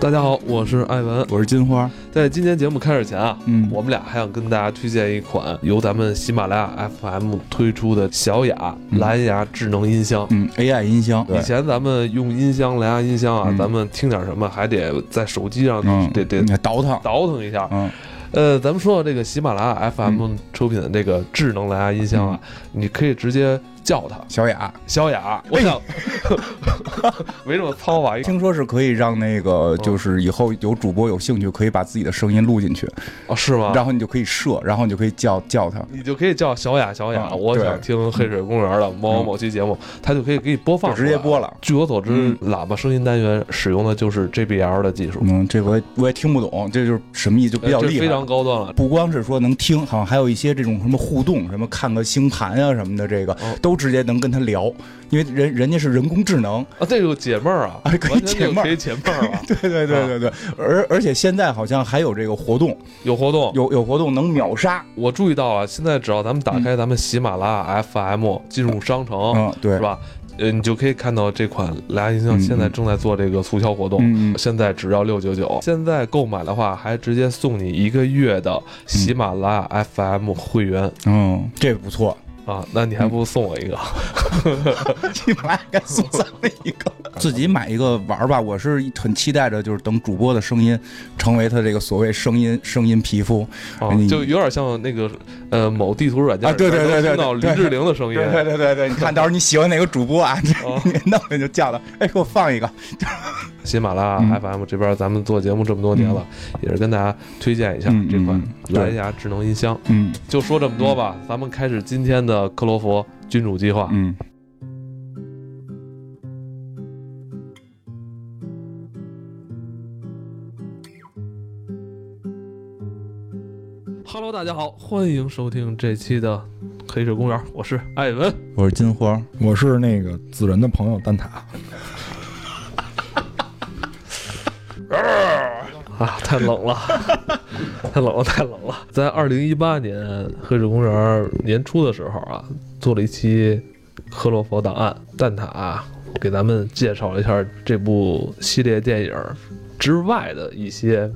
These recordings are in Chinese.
大家好，我是艾文，我是金花。在今天节目开始前啊，嗯。我们俩还想跟大家推荐一款由咱们喜马拉雅 FM 推出的小雅蓝牙智能音箱。嗯，AI 音箱，以前咱们用音箱、蓝牙音箱啊，嗯。咱们听点什么还得在手机上嗯，得得倒腾，倒腾一下。嗯。呃，咱们说到这个喜马拉雅 FM 出品的这个智能蓝牙音箱啊，你可以直接叫他小雅，小雅。我想 没这么糙吧？听说是可以让那个，就是以后有主播有兴趣，可以把自己的声音录进去，哦，是吗？然后你就可以设，然后你就可以叫叫他。你就可以叫小雅，小雅，嗯我想听黑水公园的某某某期节目，它就可以给你播放直接播了。据我所知，嗯喇叭声音单元使用的就是 JBL 的技术，嗯，这我也我也听不懂，这就是什么意思，就比较厉害。非常高端了。不光是说能听，好像还有一些这种什么互动，什么看个星盘啊什么的，这个、哦都直接能跟他聊，因为人人家是人工智能。啊，这个解闷儿啊，哎可以解闷儿可以解闷儿啊，对对对对对，而而且现在好像还有这个活动，有活动。有有活动能秒杀。我注意到了，现在只要咱们打开咱们喜马拉雅 FM 进入商城，嗯，对，是？吧？呃，你就可以看到这款蓝牙音箱嗯现在正在做这个促销活动，现在只要六九九。现在购买的话，还直接送你一个月的喜马拉雅 FM 会员。嗯，这不错。啊，那你还不如送我一个？喜马拉雅该送咱们一个，自己买一个玩儿吧。我是很期待着，就是等主播的声音成为他这个所谓声音声音皮肤。啊，就有点像那个呃某地图软件啊对对对对听到对林志玲的声音。对对对对对，你看到时候你喜欢哪个主播啊？哦你弄了就叫他，哎，给我放一个。喜马拉雅嗯 FM 这边咱们做节目这么多年了，也是跟大家推荐一下嗯这款蓝牙智能音箱。嗯就说这么多吧，咱们开始今天的克罗佛君主计划。嗯 Hello，大家好，欢迎收听这期的黑水公园，我是艾文。我是金花。我是那个子仁的朋友蛋挞，啊，太冷了，太冷了，太冷了。在二零一八年黑水公园年初的时候啊，做了一期克洛佛档案，蛋挞、啊、给咱们介绍了一下这部系列电影之外的一些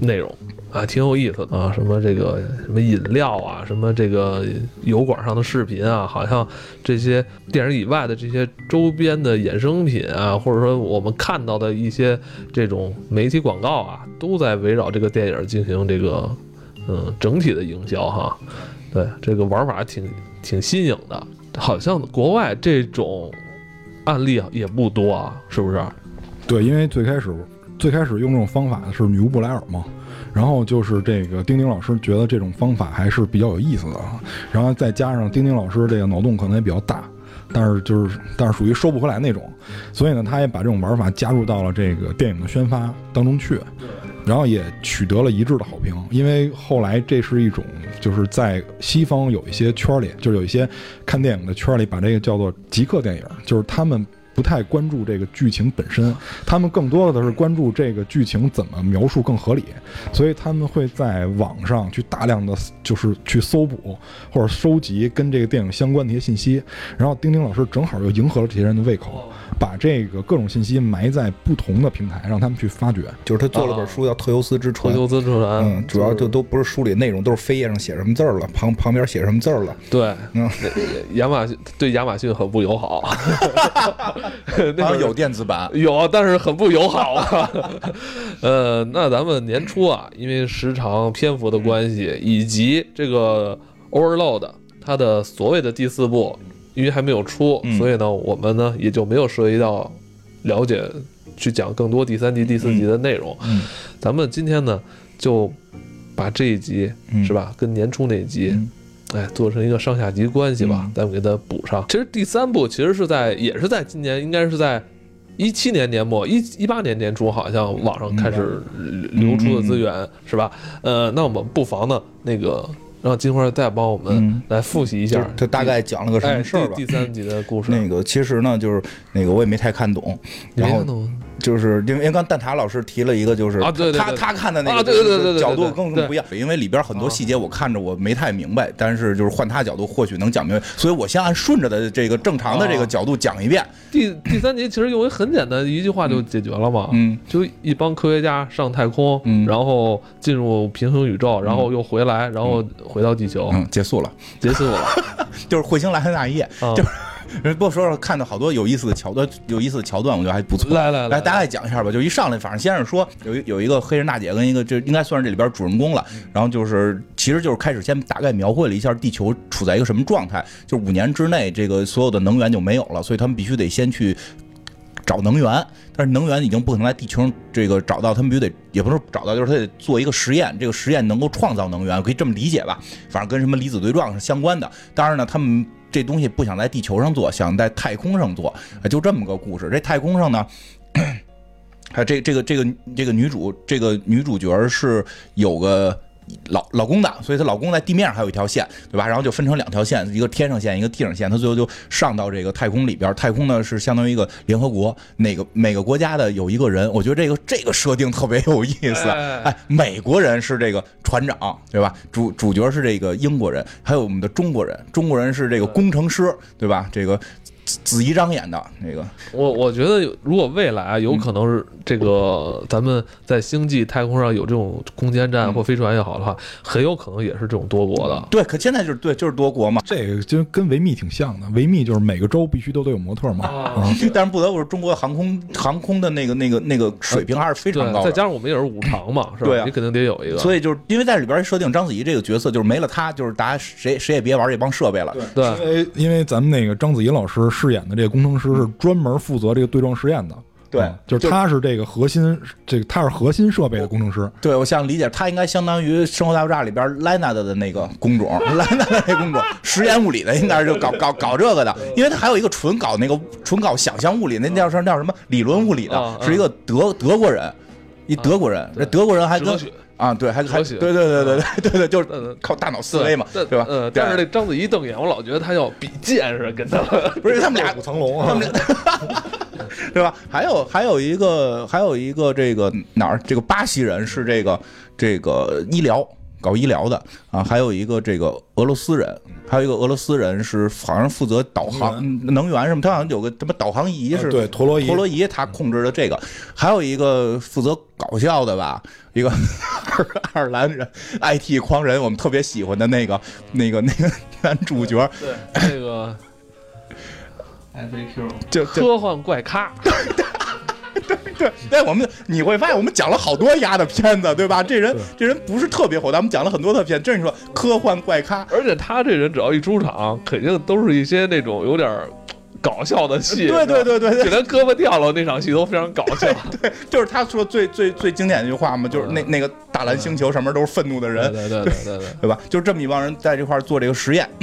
内容。啊，挺有意思的啊，什么这个什么饮料啊，什么这个油管上的视频啊，好像这些电影以外的这些周边的衍生品啊，或者说我们看到的一些这种媒体广告啊，都在围绕这个电影进行这个嗯整体的营销哈。对，这个玩法挺挺新颖的，好像国外这种案例啊也不多啊，是不是？对，因为最开始最开始用这种方法的是女巫布莱尔嘛，然后就是这个丁丁老师觉得这种方法还是比较有意思的，然后再加上丁丁老师这个脑洞可能也比较大，但是就是但是属于收不回来那种，所以呢，他也把这种玩法加入到了这个电影的宣发当中去，然后也取得了一致的好评，因为后来这是一种就是在西方有一些圈里，就是有一些看电影的圈里，把这个叫做极客电影，就是他们。不太关注这个剧情本身，他们更多的是关注这个剧情怎么描述更合理，所以他们会在网上去大量的就是去搜捕或者收集跟这个电影相关的一些信息，然后丁丁老师正好又迎合了这些人的胃口，把这个各种信息埋在不同的平台，让他们去发掘。就是他做了本书叫《特尤斯之船脱》，修自传，嗯，主要就都不是书里内容，都是扉页上写什么字儿了，旁旁边写什么字儿了。对，嗯亚马逊对亚马逊很不友好，那会儿好像有电子版，有，但是很不友好啊。呃，那咱们年初啊，因为时长、篇幅的关系，以及这个 Overload 它的所谓的第四部，因为还没有出，嗯所以呢，我们呢也就没有涉及到了解去讲更多第三集、第四集的内容。嗯咱们今天呢，就把这一集、嗯是吧，跟年初那集。嗯哎，做成一个上下集关系吧，嗯咱们给它补上。其实第三部其实是在，也是在今年，应该是在一七年年末，一一八年年初，好像网上开始流出的资源、是吧？呃，那我们不妨呢，那个让金花再帮我嗯们来复习一就下他大概讲了个什哎么事儿吧第。第三集的故事。那个其实呢，就是那个我也没太看懂，然后就是因为因为刚蛋挞老师提了一个，就是啊对他他看的那个啊对对对角度对对。跟更不一样，因为里边很多细节我看着我没太明白，但是就是换他角度或许能讲明白，所以我先按顺着的这个正常的这个哦角度讲一遍。第第三集其实用一很简单一句话就解决了嘛，嗯。就一帮科学家上太空，嗯。然后进入平行宇宙，然后又回来，然后回到地球，嗯，结束了，结束了。就是彗星来的那一夜，啊就是人不说说看到好多有意思的桥段，有意思的桥段，我觉得还不错。来来来，大概讲一下吧。就一上来，反正先是说有一有一个黑人大姐跟一个这应该算是这里边主人公了。然后就是，其实就是开始先大概描绘了一下地球处在一个什么状态，就是五年之内这个所有的能源就没有了，所以他们必须得先去找能源。但是能源已经不可能在地球上这个找到，他们必须得也不是找到，就是他得做一个实验，这个实验能够创造能源，可以这么理解吧？反正跟什么离子对撞是相关的。当然呢，他们这东西不想在地球上做，想在太空上做，啊就这么个故事。这太空上呢。还有这这个这个这个女主这个女主角是有个老老公的，所以她老公在地面上还有一条线，对吧？然后就分成两条线，一个天上线，一个地上线。她最后就上到这个太空里边，太空呢是相当于一个联合国，哪个每个国家的有一个人，我觉得这个这个设定特别有意思。哎哎，美国人是这个船长，对吧？主主角是这个英国人，还有我们的中国人，中国人是这个工程师，对吧？这个子子怡章演的那个，我我觉得有，如果未来啊，有可能是这个咱们在星际太空上有这种空间站嗯或飞船也好的话，很有可能也是这种多国的。对，可现在就是对，就是多国嘛。这个就跟维密挺像的，维密就是每个州必须都得有模特嘛。啊 但是不得不说，中国航空航空的那个那个那个水平还是非常，高的。再加上我们也是五常嘛，是吧？对啊你肯定得有一个。所以就是因为在里边设定章子怡这个角色，就是没了她，就是大家谁谁也别玩这帮设备了。对因为因为咱们那个章子怡老师饰演的这个工程师是专门负责这个对撞实验的，对嗯就是他是这个核心，这个他是核心设备的工程师。对，我想理解，他应该相当于《生活大爆炸》里边莱纳德的那个工种，莱纳德那工种，实验物理的，应该是就搞搞 搞这个的，因为他还有一个纯搞那个纯搞想象物理，那叫什么叫什么理论物理的是一个德德国人，一德国人，这德国人还跟啊，对，还还对对对对对对对，就是嗯靠大脑思维嘛，对对吧？嗯，但是那章子怡瞪眼，我老觉得她要比剑似的，跟他们。不是他们俩五层楼啊，对 吧？还有还有一个还有一个这个哪儿？这个巴西人是这个这个医疗搞医疗的啊，还有一个这个俄罗斯人，还有一个俄罗斯人是好像负责导航能源什么，他好像有个什么导航仪是啊对陀螺仪陀螺仪他控制的这个，还有一个负责搞笑的吧，一个 爱尔兰人 IT 狂人，我们特别喜欢的那个那个那个男主角，对，这个 FAQ 就就科幻怪咖，对，对，但我们你会发现我们讲了好多丫的片子，对吧？这人这人不是特别火，但我们讲了很多的片，真是说科幻怪咖。而且他这人只要一出场，肯定都是一些那种有点儿搞笑的戏。对对对对对就连胳膊掉了那场戏都非常搞笑。对，就是他说最最最经典的一句话嘛，就是那那个大蓝星球上面都是愤怒的人，对对对对对。对吧？就是这么一帮人在这块做这个实验。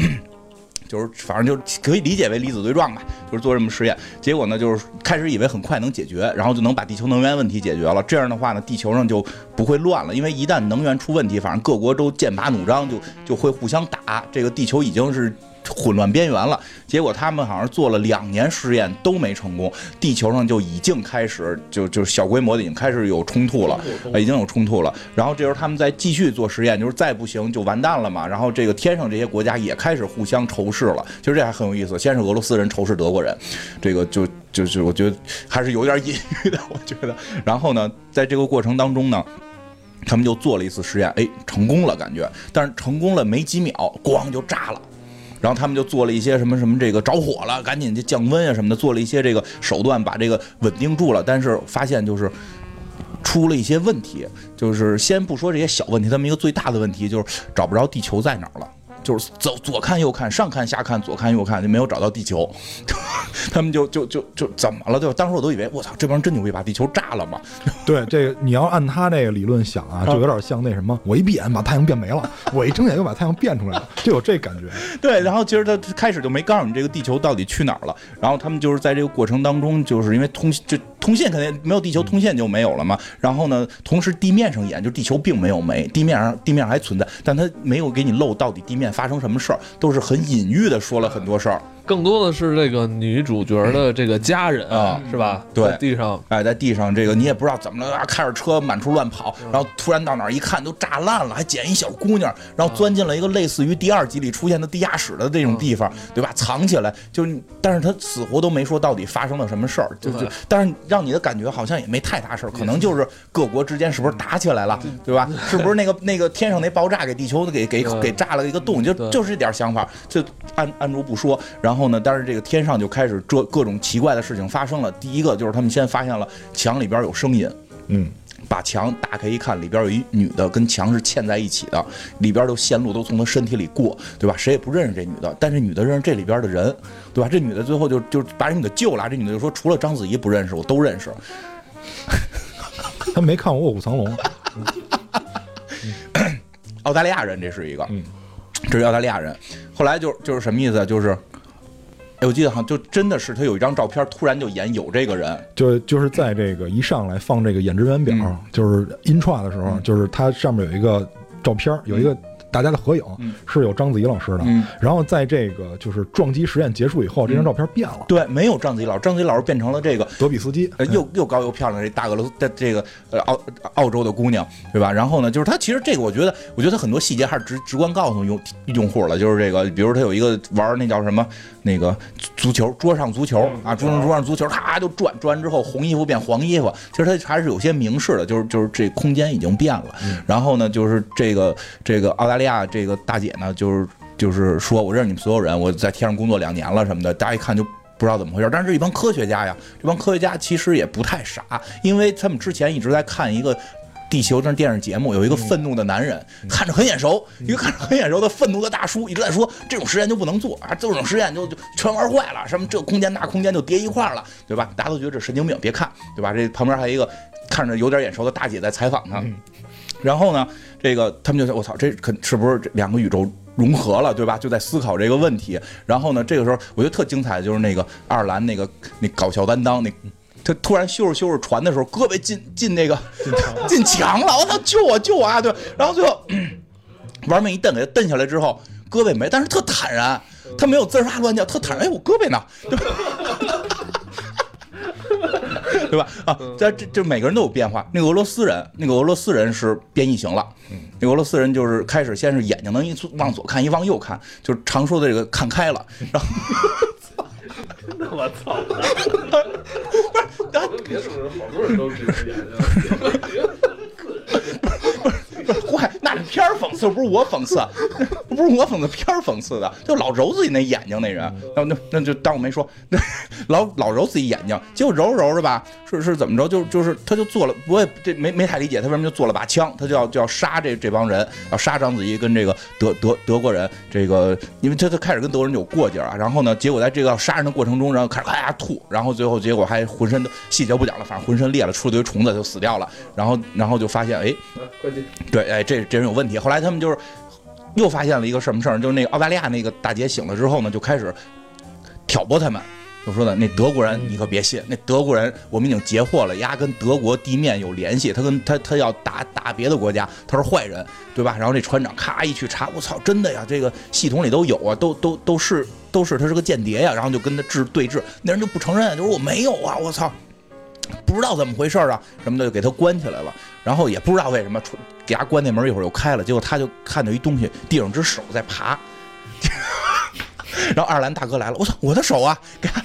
就是反正就可以理解为离子对撞吧，就是做这么实验。结果呢，就是开始以为很快能解决，然后就能把地球能源问题解决了。这样的话呢，地球上就不会乱了，因为一旦能源出问题，反正各国都剑拔弩张，就就会互相打。这个地球已经是混乱边缘了。结果他们好像做了两年实验都没成功，地球上就已经开始就就小规模的已经开始有冲突了，呃已经有冲突了。然后这时候他们再继续做实验，就是再不行就完蛋了嘛。然后这个天上这些国家也开始互相仇视了，其实这还很有意思。先是俄罗斯人仇视德国人，这个就就是我觉得还是有点隐喻的，我觉得。然后呢，在这个过程当中呢。他们就做了一次实验，哎，成功了，感觉，但是成功了没几秒，咣就炸了。然后他们就做了一些什么什么这个着火了，赶紧就降温啊什么的，做了一些这个手段把这个稳定住了。但是发现就是出了一些问题，就是先不说这些小问题，他们一个最大的问题就是找不着地球在哪儿了。就是走左看右看，上看下看，左看右看，就没有找到地球。他们就就就就怎么了？就当时我都以为，我操，这帮人真牛逼，把地球炸了嘛？对这个，你要按他这个理论想啊，就有点像那什么，我一闭眼把太阳变没了，我一睁眼又把太阳变出来了，就有这感觉。对，然后其实他开始就没告诉你这个地球到底去哪儿了。然后他们就是在这个过程当中，就是因为通就通信肯定没有地球通信就没有了嘛。然后呢，同时地面上演就地球并没有没，地面上地面上还存在，但他没有给你露到底地面发生什么事儿，都是很隐喻的说了很多事儿。更多的是这个女主角的这个家人啊是吧？对在地上哎，在地上这个你也不知道怎么了，啊开着车满处乱跑，然后突然到哪儿一看都炸烂了，还捡一小姑娘，然后钻进了一个类似于第二集里出现的地下室的这种地方，对吧？藏起来，就是，但是他死活都没说到底发生了什么事儿，就就对，但是让你的感觉好像也没太大事儿，可能就是各国之间是不是打起来了，对吧？是不是那个那个天上那爆炸给地球给给给炸了一个洞，就就是这点想法，就按按住不说。然后呢，但是这个天上就开始这各种奇怪的事情发生了。第一个就是他们先发现了墙里边有声音，嗯，把墙打开一看，里边有一女的跟墙是嵌在一起的，里边的线路都从她身体里过，对吧？谁也不认识这女的，但是女的认识这里边的人，对吧？这女的最后就就把这女的救了，这女的就说除了章子怡不认识，我都认识。他没看过《卧虎藏龙》，澳大利亚人，这是一个，嗯，这是澳大利亚人。后来就就是什么意思啊？就是，哎，我记得好像就真的是他有一张照片，突然就演有这个人，就就是在这个一上来放这个演职员表，嗯就是 intro 的时候，就是它上面有一个照片，有一个大家的合影，嗯是有章子怡老师的。嗯然后在这个就是撞击实验结束以后，这张照片变了，对，没有章子怡老师，章子怡老师变成了这个德比斯基呃，又又高又漂亮的这大俄罗斯的这个呃澳澳洲的姑娘，对吧？然后呢，就是他其实这个，我觉得，我觉得她很多细节还是直直观告诉用用户了，就是这个，比如他有一个玩那叫什么那个足球桌上足球啊，桌上桌上足球，咔就转转完之后红衣服变黄衣服，其实他还是有些明示的，就是就是这空间已经变了。然后呢，就是这个这个澳大利亚这个大姐呢，就是就是说我认识你们所有人，我在天上工作两年了什么的，大家一看就。不知道怎么回事，但是这帮科学家呀，这帮科学家其实也不太傻，因为他们之前一直在看一个地球这电视节目，有一个愤怒的男人，看着很眼熟，一个看着很眼熟的愤怒的大叔，一直在说这种实验就不能做啊，这种实验就就全玩坏了，什么这空间那空间就叠一块了，对吧？大家都觉得这神经病，别看，对吧？这旁边还有一个看着有点眼熟的大姐在采访他，然后呢，这个他们就想，我操，这肯是不是两个宇宙融合了，对吧？就在思考这个问题。然后呢，这个时候我觉得特精彩的就是那个爱尔兰那个那搞笑担当那。他突然修着修着船的时候，胳膊进进那个进墙了，我操！救我救我啊！对，然后最后 玩命一蹬，给他蹬下来之后，胳膊没，但是特坦然，他没有滋哇乱叫，特坦然。哎，我胳膊呢？对吧？对吧？啊，这这这每个人都有变化。那个俄罗斯人，那个俄罗斯人是变异型了。那个俄罗斯人就是开始先是眼睛能一往左看，一往右看，就是常说的这个看开了。然后 我操！不是别说人，好多人都 是这样。坏，那是片儿讽刺，不是我讽刺，不是我讽刺，片儿讽刺的，就老揉自己那眼睛那人，那那那就当我没说，那老老揉自己眼睛，结果揉着揉着吧，是是怎么着，就就是他就做了，我也这没没太理解他为什么就做了把枪，他就要就要杀这这帮人，要杀章子怡跟这个德德德国人，这个因为他他开始跟德国人有过节啊，然后呢，结果在这个要杀人的过程中，然后开始咔嚓吐，然后最后结果还浑身都细节不讲了，反正浑身裂了，出了堆虫子就死掉了，然后然后就发现哎。对，哎，这这人有问题。后来他们就是又发现了一个什么事儿，就是那个澳大利亚那个大姐醒了之后呢，就开始挑拨他们，就说的那德国人你可别信，那德国人我们已经截获了，丫跟德国地面有联系，他跟他他要打打别的国家，他是坏人，对吧？然后这船长咔一去查，我操，真的呀，这个系统里都有啊，都都都是都是他是个间谍呀，然后就跟他治对峙，那人就不承认，就说我没有啊，我操。不知道怎么回事啊，什么的就给他关起来了，然后也不知道为什么，给他关那门一会儿又开了，结果他就看到一东西，地上只手在爬，然后爱尔兰大哥来了，我操，我的手啊，给他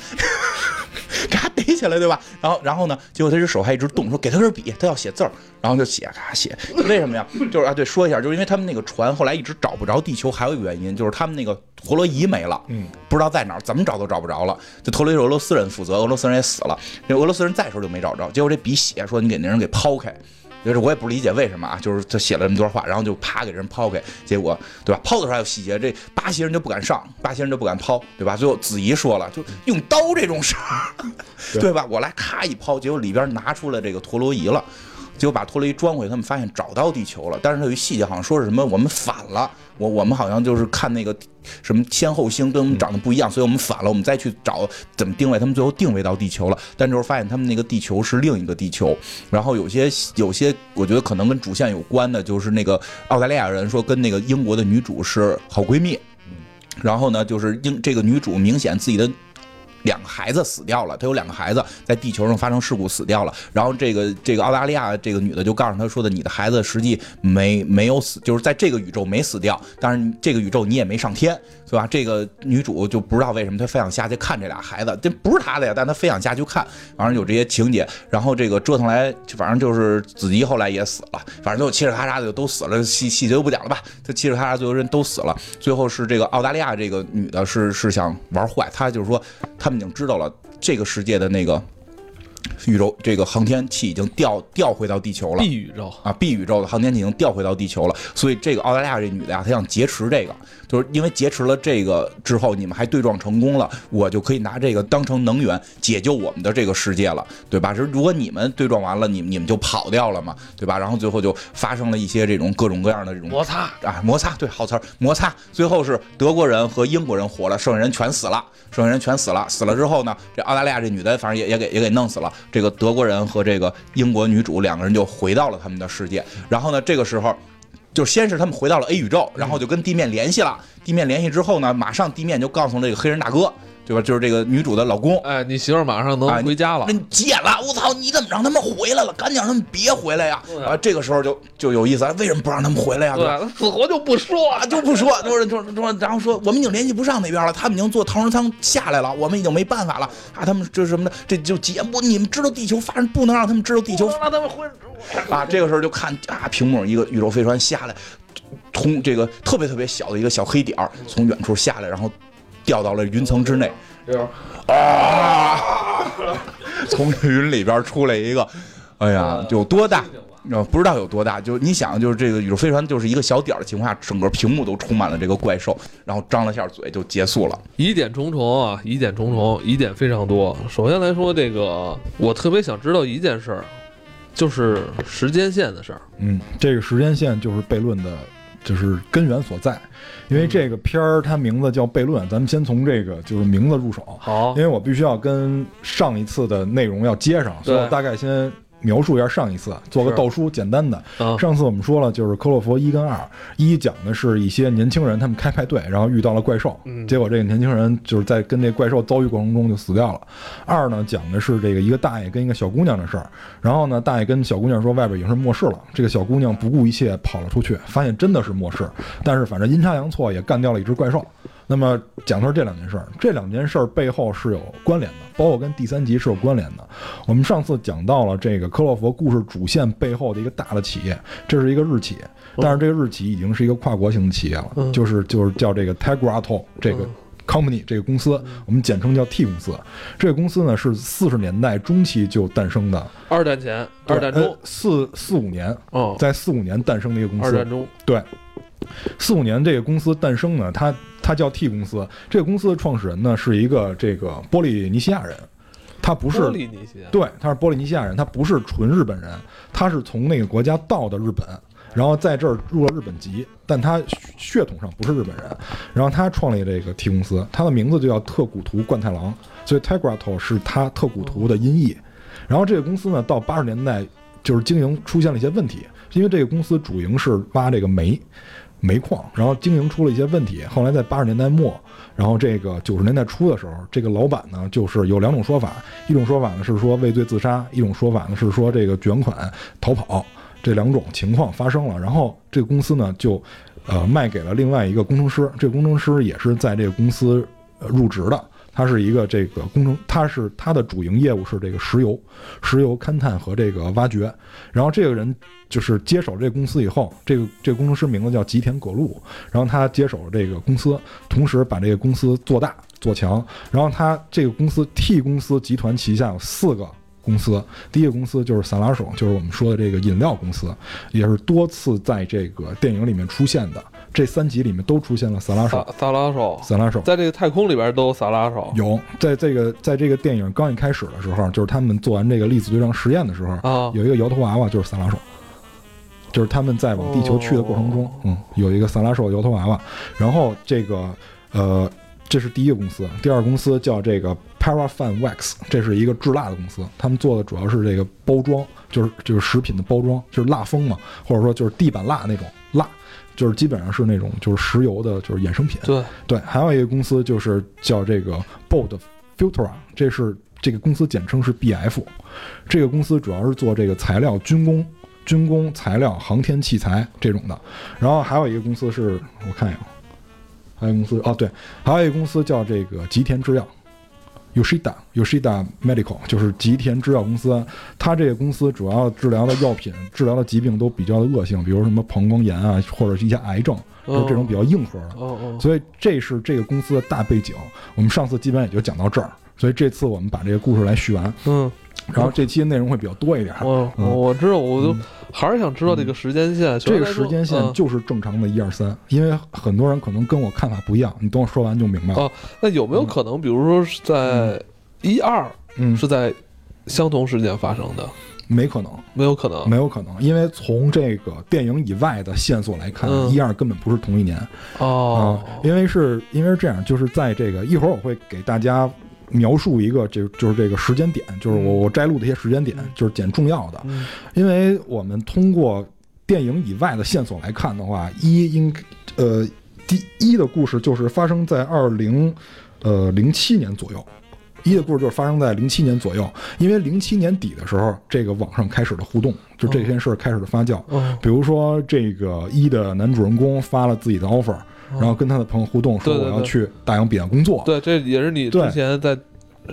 给他逮起来，对吧？然后然后呢，结果他这手还一直动，说给他根笔，他要写字儿，然后就写，咔写，为什么呀？就是啊，对，说一下，就是因为他们那个船后来一直找不着地球，还有一个原因就是他们那个陀螺仪没了，嗯，不知道在哪儿，怎么找都找不着了。这陀螺仪是俄罗斯人负责，俄罗斯人也死了，这俄罗斯人在的时候就没找着，结果这笔写说你给那人给抛开。就是我也不理解为什么啊，就是他写了这么多话，然后就啪给人抛开，结果对吧？抛的时候还有细节，这巴西人就不敢上，巴西人就不敢抛，对吧？最后子怡说了，就用刀这种事儿，对吧？我来咔一抛，结果里边拿出来这个陀螺仪了。结果把托雷装回去，他们发现找到地球了，但是他有一细节，好像说是什么我们反了，我我们好像就是看那个什么天后星跟我们长得不一样，所以我们反了，我们再去找怎么定位，他们最后定位到地球了，但就是发现他们那个地球是另一个地球，然后有些有些我觉得可能跟主线有关的，就是那个澳大利亚人说跟那个英国的女主是好闺蜜，然后呢，就是英这个女主明显自己的。两个孩子死掉了，他有两个孩子在地球上发生事故死掉了。然后这个这个澳大利亚这个女的就告诉他说的，你的孩子实际没没有死，就是在这个宇宙没死掉，但是这个宇宙你也没上天，对吧？这个女主就不知道为什么她非想下去看这俩孩子，这不是她的呀，但她非想下去看，反正有这些情节。然后这个折腾来，反正就是子怡后来也死了，反正就嘁哩喀喳的就都死了，细细节就不讲了吧。她嘁哩喀喳最后人都死了，最后是这个澳大利亚这个女的是是想玩坏，她就是说他们已经知道了这个世界的那个宇宙这个航天器已经调调回到地球了 B 宇宙啊，B 宇宙的航天器已经调回到地球了，所以这个澳大利亚这女的呀，她想劫持这个，就是因为劫持了这个之后，你们还对撞成功了，我就可以拿这个当成能源解救我们的这个世界了，对吧？是如果你们对撞完了，你你们就跑掉了嘛，对吧？然后最后就发生了一些这种各种各样的这种摩擦，啊，摩擦，对，好词儿，摩擦。最后是德国人和英国人活了，剩下人全死了，剩下人全死了。死了之后呢，这澳大利亚这女的反正也也给也给弄死了。这个德国人和这个英国女主两个人就回到了他们的世界。然后呢，这个时候就先是他们回到了 A 宇宙，然后就跟地面联系了。地面联系之后呢，马上地面就告诉这个黑人大哥，对吧？就是这个女主的老公，哎，你媳妇儿马上能啊回家了。人急眼了，我操！你怎么让他们回来了？赶紧让他们别回来呀！啊啊，这个时候就就有意思了，为什么不让他们回来呀？对死活就不说啊，就不说，就是就是说，然后说我们已经联系不上那边了，他们已经坐逃生舱下来了，我们已经没办法了啊！他们这什么的，这就节目，你们知道地球发生，不能让他们知道地球让他们回啊！这个时候就看啊，屏幕上一个宇宙飞船下来，从这个特别特别小的一个小黑点儿从远处下来，然后掉到了云层之内，啊！从云里边出来一个，哎呀，有多大？呃，不知道有多大，就是你想，就是这个宇宙飞船就是一个小点儿的情况下，整个屏幕都充满了这个怪兽，然后张了下嘴就结束了。疑点重重啊，疑点重重，疑点非常多。首先来说，这个我特别想知道一件事儿，就是时间线的事儿。嗯，这个时间线就是悖论的，就是根源所在。因为这个片儿它名字叫悖论，咱们先从这个就是名字入手。好因，为我必须要跟上一次的内容要接上，所以我大概先描述一下上一次，做个是倒书，简单的。啊，上次我们说了，就是科洛弗一跟二，一讲的是一些年轻人他们开派对，然后遇到了怪兽，嗯结果这个年轻人就是在跟这怪兽遭遇过程中就死掉了。二呢讲的是这个一个大爷跟一个小姑娘的事儿，然后呢大爷跟小姑娘说外边已经是末世了，这个小姑娘不顾一切跑了出去，发现真的是末世，但是反正阴差阳错也干掉了一只怪兽。那么讲的是这两件事儿，这两件事儿背后是有关联的，包括跟第三集是有关联的。我们上次讲到了这个科洛佛故事主线背后的一个大的企业，这是一个日企，但是这个日企已经是一个跨国型的企业了，嗯就是就是叫这个 Tegrato 这个嗯 company 这个公司，我们简称叫 T 公司。这个公司呢是四十年代中期就诞生的，二战前，二战呃中，四四五年，哦，在四五年诞生的一个公司。二战中，对，四五年这个公司诞生呢，它它叫 T 公司。这个公司的创始人呢是一个这个波利尼西亚人，他不是波利尼西亚，对，他是波利尼西亚人，他不是纯日本人，他是从那个国家到的日本，然后在这儿入了日本籍，但他血统上不是日本人。然后他创立这个 T 公司，他的名字就叫特古图冠太郎，所以 Tegrato 是他特古图的音译。然后这个公司呢，到八十年代就是经营出现了一些问题，因为这个公司主营是挖这个煤。煤矿，然后经营出了一些问题。后来在八十年代末，然后这个九十年代初的时候，这个老板呢，就是有两种说法，一种说法呢是说畏罪自杀，一种说法呢是说这个卷款逃跑，这两种情况发生了。然后这个公司呢就，呃，卖给了另外一个工程师，这个工程师也是在这个公司入职的。他是一个这个工程，他是他的主营业务是这个石油、石油勘探和这个挖掘。然后这个人就是接手这个公司以后，这个这个工程师名字叫吉田葛路，然后他接手了这个公司，同时把这个公司做大做强。然后他这个公司 T 公司集团旗下有四个公司，第一个公司就是萨拉手，就是我们说的这个饮料公司，也是多次在这个电影里面出现的。这三集里面都出现了萨拉手。萨，拉手，萨拉手。在这个太空里边都有萨拉手。有。在这个在这个电影刚一开始的时候，就是他们做完这个粒子对撞实验的时候，啊，有一个摇头娃娃就是萨拉手，就是他们在往地球去的过程中，嗯，有一个萨拉手摇头娃娃。然后这个呃，这是第一个公司，第二个公司叫这个 Parafan Wax，这是一个制蜡的公司，他们做的主要是这个包装，就是就是食品的包装，就是蜡封嘛，或者说就是地板蜡那种。蜡。就是基本上是那种就是石油的，就是衍生品。对，对，还有一个公司就是叫这个 Bold Filtra，这是这个公司简称是 BF。这个公司主要是做这个材料、军工、军工材料、航天器材这种的。然后还有一个公司是我看一眼，还有公司哦，对，还有一个公司叫这个吉田制药。Yoshida Yoshida Medical 就是吉田制药公司，它这个公司主要治疗的药品、治疗的疾病都比较的恶性，比如什么膀胱炎啊，或者是一些癌症，就是这种比较硬核的。哦哦，所以这是这个公司的大背景。我们上次基本也就讲到这儿，所以这次我们把这个故事来续完，嗯，然后这期内容会比较多一点。我我我知道，我就还是想知道这个时间线。这个时间线嗯就是正常的一二三，因为很多人可能跟我看法不一样，你等我说完就明白了。哦那有没有可能，比如说是在一二嗯，是在相同时间发生的？没可能，没有可能没有可能，因为从这个电影以外的线索来看，嗯一二根本不是同一年。哦啊，因为是因为是这样，就是在这个一会儿我会给大家描述一个这就是这个时间点，就是我我摘录的一些时间点，就是捡重要的。嗯因为我们通过电影以外的线索来看的话，一应呃第一的故事就是发生在二零呃零七年左右。一的故事就是发生在零七年左右，因为零七年底的时候，这个网上开始了互动，就这件事儿开始了发酵。哦比如说，这个一的男主人公发了自己的 offer，然后跟他的朋友互动，说我要去大洋彼岸工作。对，这也是你之前在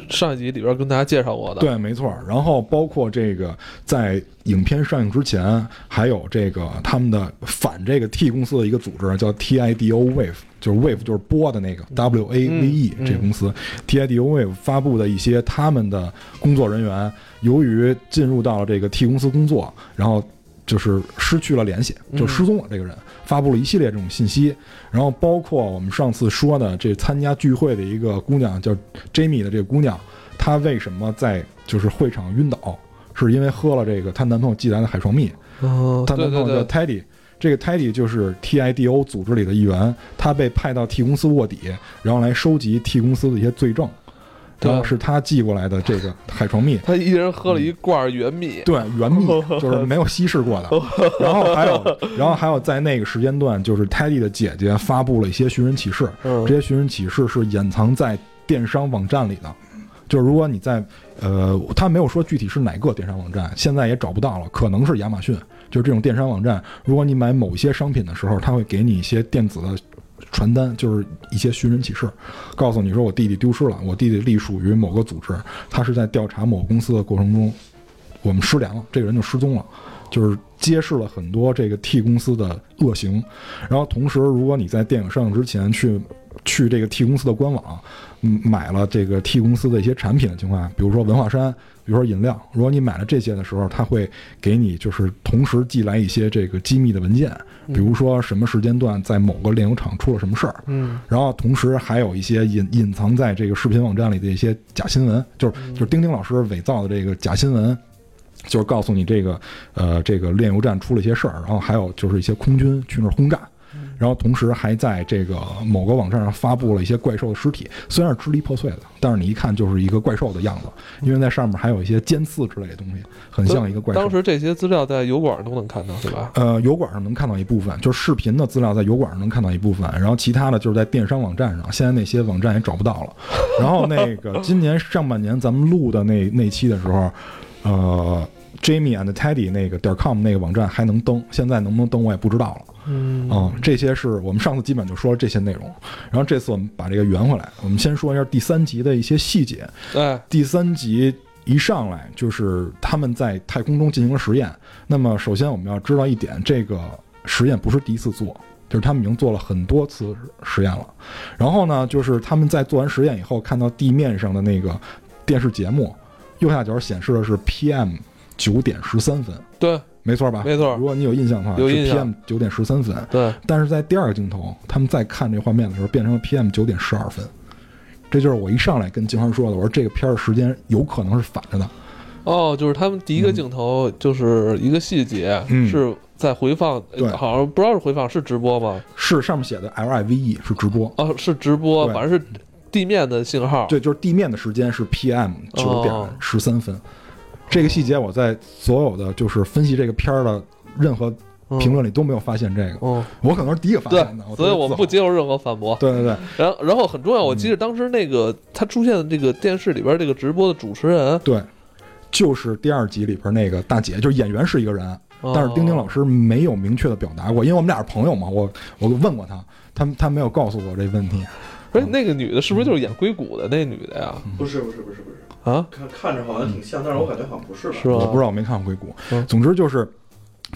上一集里边跟大家介绍过的。对，没错。然后包括这个在影片上映之前，还有这个他们的反这个 T 公司的一个组织叫 TIDO Wave，就是 Wave 就是波的那个 W A V E 嗯这个公司、TIDO Wave 发布的一些他们的工作人员，由于进入到了这个 T 公司工作，然后就是失去了联系，就失踪了。这个人、发布了一系列这种信息，然后包括我们上次说的这参加聚会的一个姑娘叫 Jamie 的这个姑娘，她为什么在就是会场晕倒，是因为喝了这个她男朋友寄来的海床蜜。嗯，她男朋友叫，Teddy，这个 Teddy 就是 TIDO 组织里的一员，他被派到 T 公司卧底，然后来收集 T 公司的一些罪证。对然后是他寄过来的这个 海床蜜，他一人喝了一罐原蜜。对，原蜜 就是没有稀释过的。然后还有，然后还有在那个时间段，就是 Teddy 的姐姐发布了一些寻人启事，嗯这些寻人启事是隐藏在电商网站里的。就是如果你在，呃，他没有说具体是哪个电商网站，现在也找不到了，可能是亚马逊。就是这种电商网站，如果你买某一些商品的时候，他会给你一些电子的传单，就是一些寻人启事，告诉你说我弟弟丢失了，我弟弟隶属于某个组织，他是在调查某公司的过程中，我们失联了，这个人就失踪了。就是揭示了很多这个 T 公司的恶行，然后同时，如果你在电影上映之前去去这个 T 公司的官网，嗯，买了这个 T 公司的一些产品的情况下，比如说文化衫，比如说饮料，如果你买了这些的时候，他会给你就是同时寄来一些这个机密的文件，比如说什么时间段在某个炼油厂出了什么事儿，嗯。然后同时还有一些隐隐藏在这个视频网站里的一些假新闻，就是就是丁丁老师伪造的这个假新闻，就是告诉你这个呃这个炼油站出了一些事儿，然后还有就是一些空军去那儿轰炸。然后同时还在这个某个网站上发布了一些怪兽的尸体，虽然是支离破碎的，但是你一看就是一个怪兽的样子，因为在上面还有一些尖刺之类的东西，很像一个怪兽。当时这些资料在油管都能看到，对吧？呃，油管上能看到一部分，就是视频的资料在油管上能看到一部分，然后其他的就是在电商网站上，现在那些网站也找不到了。然后那个 今年上半年咱们录的那那期的时候，呃，Jamie and Teddy 那个点 com 那个网站还能登，现在能不能登我也不知道了。嗯嗯，这些是我们上次基本就说了这些内容，然后这次我们把这个圆回来，我们先说一下第三集的一些细节。哎，第三集一上来就是他们在太空中进行了实验。那么首先我们要知道一点，这个实验不是第一次做，就是他们已经做了很多次实验了。然后呢，就是他们在做完实验以后，看到地面上的那个电视节目，右下角显示的是 PM 九点十三分，对没错吧？没错如果你有印象的话，是有印象 PM 九点十三分。对，但是在第二个镜头，他们在看这画面的时候，变成了 PM 九点十二分。这就是我一上来跟金花说的，我说这个片儿时间有可能是反着的。哦，就是他们第一个镜头就是一个细节，嗯是在回放，对好像不知道是回放是直播吗？是上面写的 LIVE E 是直播，哦，是直播，反正是地面的信号。对，就是地面的时间是 PM 九点哦十三分。这个细节我在所有的就是分析这个片儿的任何嗯评论里都没有发现这个，哦，我可能是第一个发现的，，所以我们不接受任何反驳。对对对然后，然后很重要，我嗯记得当时那个他出现的这个电视里边这个直播的主持人，对，就是第二集里边那个大姐，就是演员是一个人，哦但是丁丁老师没有明确的表达过，因为我们俩是朋友嘛，我我问过他，他他没有告诉我这问题。不是那个女的，是不是就是演硅谷的那女的呀？不是不是不是不是，啊，看看着好像挺像，但是我感觉好像不是吧？是吧？我不知道，我没看过硅谷。嗯。总之就是，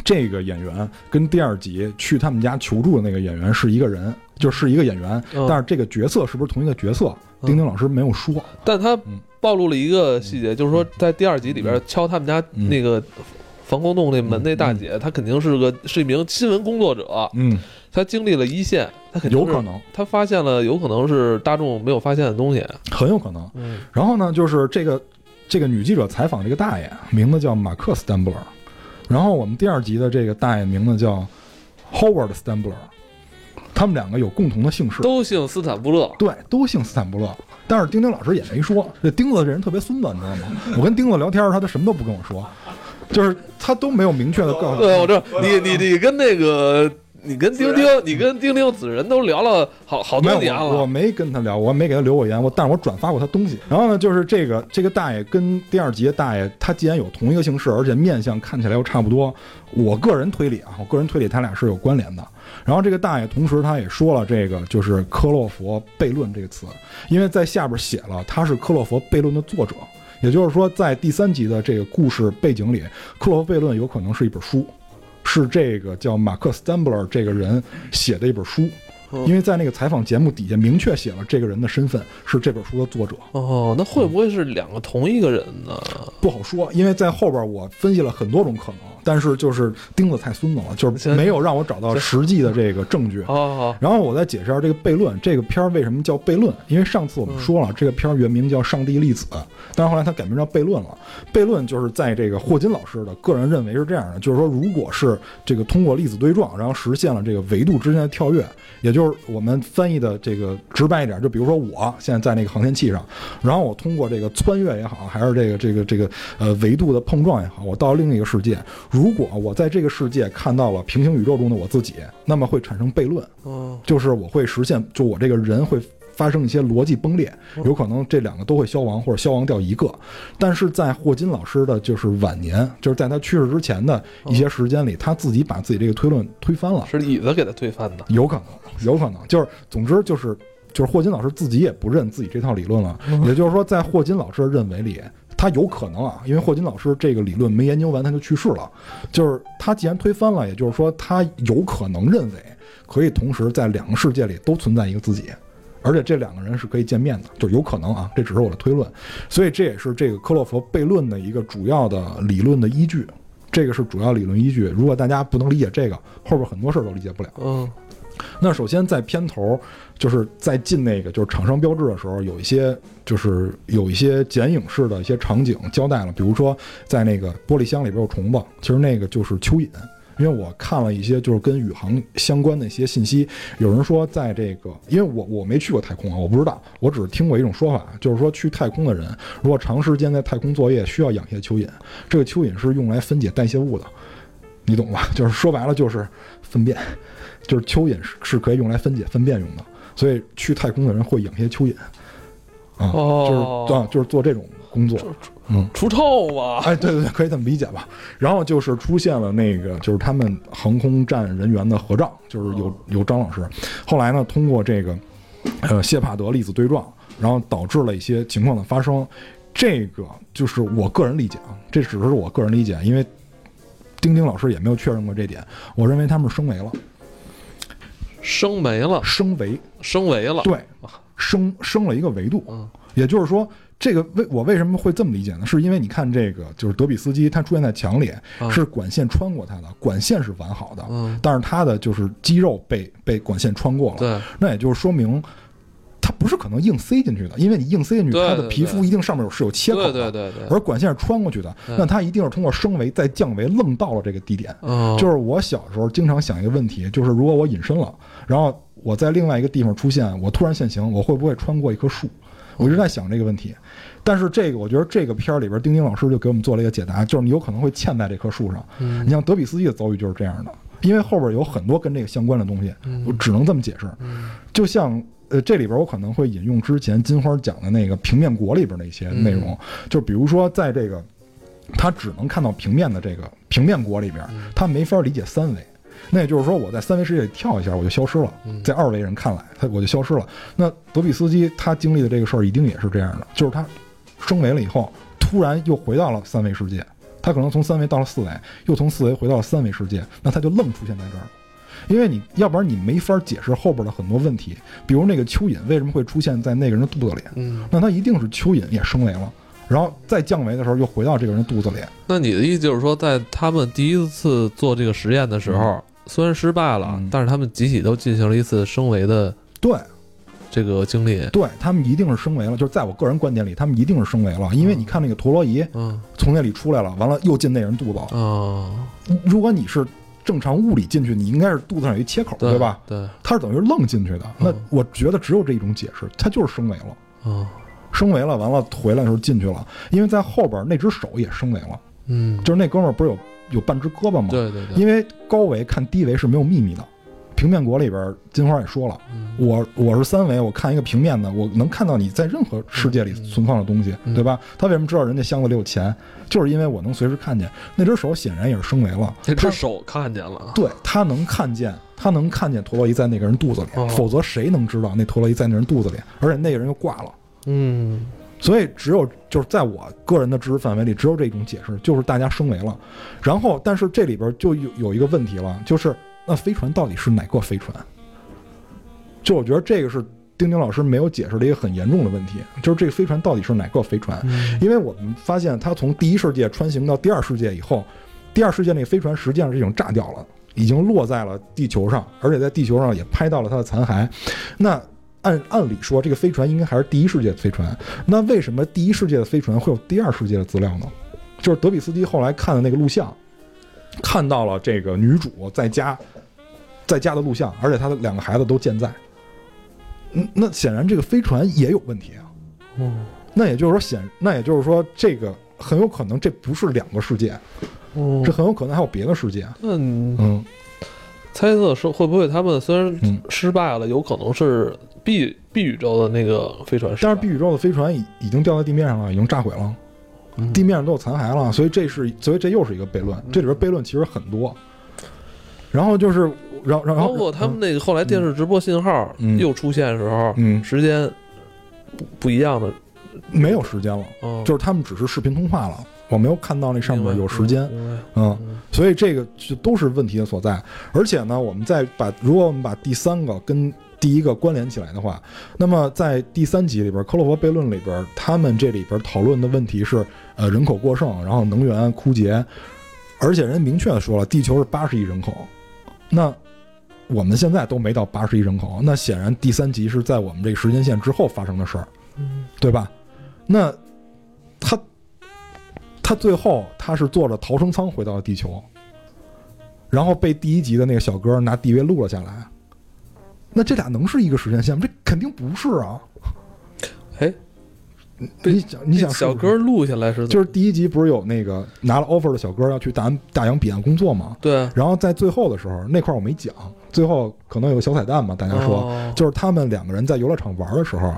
这个演员跟第二集去他们家求助的那个演员是一个人，就是一个演员，嗯。但是这个角色是不是同一个角色？嗯丁丁老师没有说。但他嗯。暴露了一个细节，就是说在第二集里边敲他们家嗯。那个防空洞那门那大姐，她肯定是个是一名新闻工作者，嗯，她经历了一线，他肯定有可能，他发现了有可能是大众没有发现的东西。很有可能。嗯然后呢，就是这个这个女记者采访这个大爷，名字叫马克·斯坦布勒。然后我们第二集的这个大爷名字叫 Howard 斯坦布勒，他们两个有共同的姓氏，都姓斯坦布勒。对，都姓斯坦布勒。但是丁丁老师也没说，这丁子这人特别孙子，你知道吗？我跟丁子聊天，他他什么都不跟我说，就是他都没有明确的告诉对，我这你你你跟那个你跟丁丁，你跟丁丁子人都聊了好好多年了。我我没跟他聊，我没给他留过言，我但是我转发过他东西。然后呢，就是这个这个大爷跟第二集的大爷，他既然有同一个姓氏，而且面相看起来又差不多，我个人推理啊，我个人推理他俩是有关联的。然后这个大爷同时他也说了这个就是科洛佛悖论这个词，因为在下边写了他是科洛佛悖论的作者，也就是说在第三集的这个故事背景里，克洛佛悖论有可能是一本书。是这个叫马克·斯坦布勒这个人写的一本书，因为在那个采访节目底下明确写了这个人的身份是这本书的作者，哦，那会不会是两个同一个人呢？不好说，因为在后边我分析了很多种可能，但是就是钉子太孙子了，就是没有让我找到实际的这个证据。好好好，然后我再解释一下这个悖论，这个片儿为什么叫悖论？因为上次我们说了，这个片儿原名叫《上帝粒子》，但是后来它改名叫悖论了。悖论就是在这个霍金老师的个人认为是这样的，就是说，如果是这个通过粒子对撞，然后实现了这个维度之间的跳跃，也就是我们翻译的这个直白一点，就比如说我现在在那个航天器上，然后我通过这个穿越也好，还是这个这个这个呃维度的碰撞也好，我到另一个世界，如果我在这个世界看到了平行宇宙中的我自己，那么会产生悖论。嗯就是我会实现，就我这个人会发生一些逻辑崩裂，有可能这两个都会消亡，或者消亡掉一个。但是在霍金老师的就是晚年，就是在他去世之前的一些时间里，他自己把自己这个推论推翻了，是椅子给他推翻的。有可能，有可能，就是总之就是就是霍金老师自己也不认自己这套理论了，也就是说，在霍金老师的认为里。他有可能啊，因为霍金老师这个理论没研究完，他就去世了。就是他既然推翻了，也就是说他有可能认为可以同时在两个世界里都存在一个自己，而且这两个人是可以见面的，就有可能啊，这只是我的推论。所以这也是这个科洛弗悖论的一个主要的理论的依据，这个是主要理论依据。如果大家不能理解这个，后边很多事儿都理解不了。嗯那首先在片头，就是在进那个就是厂商标志的时候，有一些就是有一些剪影式的一些场景交代了，比如说在那个玻璃箱里边有虫子，其实那个就是蚯蚓。因为我看了一些就是跟宇航相关的一些信息，有人说在这个，因为我我没去过太空啊，我不知道，我只是听过一种说法，就是说去太空的人如果长时间在太空作业，需要养一些蚯蚓，这个蚯蚓是用来分解代谢物的，你懂吧？就是说白了就是粪便。就是蚯蚓是是可以用来分解粪便用的，所以去太空的人会养些蚯蚓，啊，哦就是啊，就是做这种工作，嗯，除臭嘛。哎，对对对，可以这么理解吧。然后就是出现了那个，就是他们航空站人员的合照，就是有有张老师。后来呢，通过这个呃谢帕德粒子对撞，然后导致了一些情况的发生。这个就是我个人理解啊，这只是我个人理解，因为丁丁老师也没有确认过这点。我认为他们升维了，升没了，升维，升维了。对，升升了一个维度。嗯也就是说，这个为我为什么会这么理解呢？是因为你看这个就是德比斯基他出现在墙里，啊是管线穿过他的，管线是完好的，嗯，但是他的就是肌肉被被管线穿过了，对，那也就是说明。他不是可能硬塞进去的，因为你硬塞进去，对他的皮肤一定上面有是有切口对的，对对对，而管线是穿过去的，那它一定是通过升维再降维，愣到了这个地点。哦，就是我小时候经常想一个问题，就是如果我隐身了，然后我在另外一个地方出现，我突然现形，我会不会穿过一棵树？我一直在想这个问题。但是这个，我觉得这个片儿里边，丁丁老师就给我们做了一个解答，就是你有可能会嵌在这棵树上。嗯你像德比斯基的遭遇就是这样的，因为后边有很多跟这个相关的东西，我只能这么解释。嗯就像呃，这里边我可能会引用之前金花讲的那个平面国里边的一些内容，就比如说在这个他只能看到平面的这个平面国里边，他没法理解三维。那也就是说，我在三维世界里跳一下，我就消失了。在二维人看来，他我就消失了。那德比斯基他经历的这个事儿一定也是这样的，就是他升维了以后，突然又回到了三维世界。他可能从三维到了四维，又从四维回到了三维世界，那他就愣出现在这儿了。因为你要不然你没法解释后边的很多问题，比如那个蚯蚓为什么会出现在那个人的肚子里，嗯，那他一定是蚯蚓也升维了，然后再降维的时候又回到这个人肚子里。那你的意思就是说，在他们第一次做这个实验的时候，虽然失败了，嗯。但是他们集体都进行了一次升维的对。这个经历。对，他们一定是升维了，就是在我个人观点里，他们一定是升维了，因为你看那个陀螺仪嗯。从那里出来了，完了又进那人肚子。了。哦，如果你是正常物理进去，你应该是肚子上有一切口，对吧？？对，他是等于是愣进去的。那嗯我觉得只有这一种解释，他就是升维了。嗯，升维了，完了回来的时候进去了，因为在后边那只手也升维了，嗯，就是那哥们儿不是有有半只胳膊吗？对对对，因为高维看低维是没有秘密的。平面国里边，金花也说了，嗯我我是三维，我看一个平面的，我能看到你在任何世界里存放的东西，嗯对吧？他为什么知道人家箱子里有钱？就是因为我能随时看见。那只手显然也是升维了，那他只手看见了。对他能看见，他能看见陀螺仪在那个人肚子里，哦否则谁能知道那陀螺仪在那人肚子里？而且那个人又挂了。嗯所以只有就是在我个人的知识范围里，只有这种解释，就是大家升维了。然后，但是这里边就有有一个问题了，就是那飞船到底是哪个飞船？就我觉得这个是丁丁老师没有解释的一个很严重的问题，就是这个飞船到底是哪个飞船？嗯因为我们发现它从第一世界穿行到第二世界以后，第二世界那个飞船实际上是已经炸掉了，已经落在了地球上，而且在地球上也拍到了它的残骸。那按按理说，这个飞船应该还是第一世界的飞船，那为什么第一世界的飞船会有第二世界的资料呢？就是德比斯基后来看的那个录像，看到了这个女主在家在家的录像，而且她的两个孩子都健在。嗯，那显然这个飞船也有问题啊。哦那也就是说显，那也就是说，这个很有可能这不是两个世界，哦这很有可能还有别的世界。那你嗯猜测说会不会他们虽然嗯，失败了，有可能是 B B 宇宙的那个飞船？但是 B 宇宙的飞船已已经掉在地面上了，已经炸毁了，嗯地面上都有残骸了，所以这是，所以这又是一个悖论。这里边悖论其实很多。然后就是，然后然后包括他们那个后来电视直播信号嗯又出现的时候，嗯时间不不一样的，没有时间了，嗯，就是他们只是视频通话了，我没有看到那上面有时间。嗯所以这个就都是问题的所在。而且呢，我们再把如果我们把第三个跟第一个关联起来的话，那么在第三集里边，克洛佛悖论里边，他们这里边讨论的问题是，呃，人口过剩，然后能源枯竭，而且人明确的说了，地球是八十亿人口，那。我们现在都没到八十亿人口，那显然第三集是在我们这个时间线之后发生的事儿，对吧？那他他最后他是坐着逃生舱回到了地球，然后被第一集的那个小哥拿 DV 录了下来。那这俩能是一个时间线吗？这肯定不是啊！哎，被你想，你想小哥录下来是就是第一集不是有那个拿了 offer 的小哥要去大安大洋彼岸工作吗？对，然后在最后的时候，那块儿我没讲，最后可能有个小彩蛋吧，大家说，哦就是他们两个人在游乐场玩的时候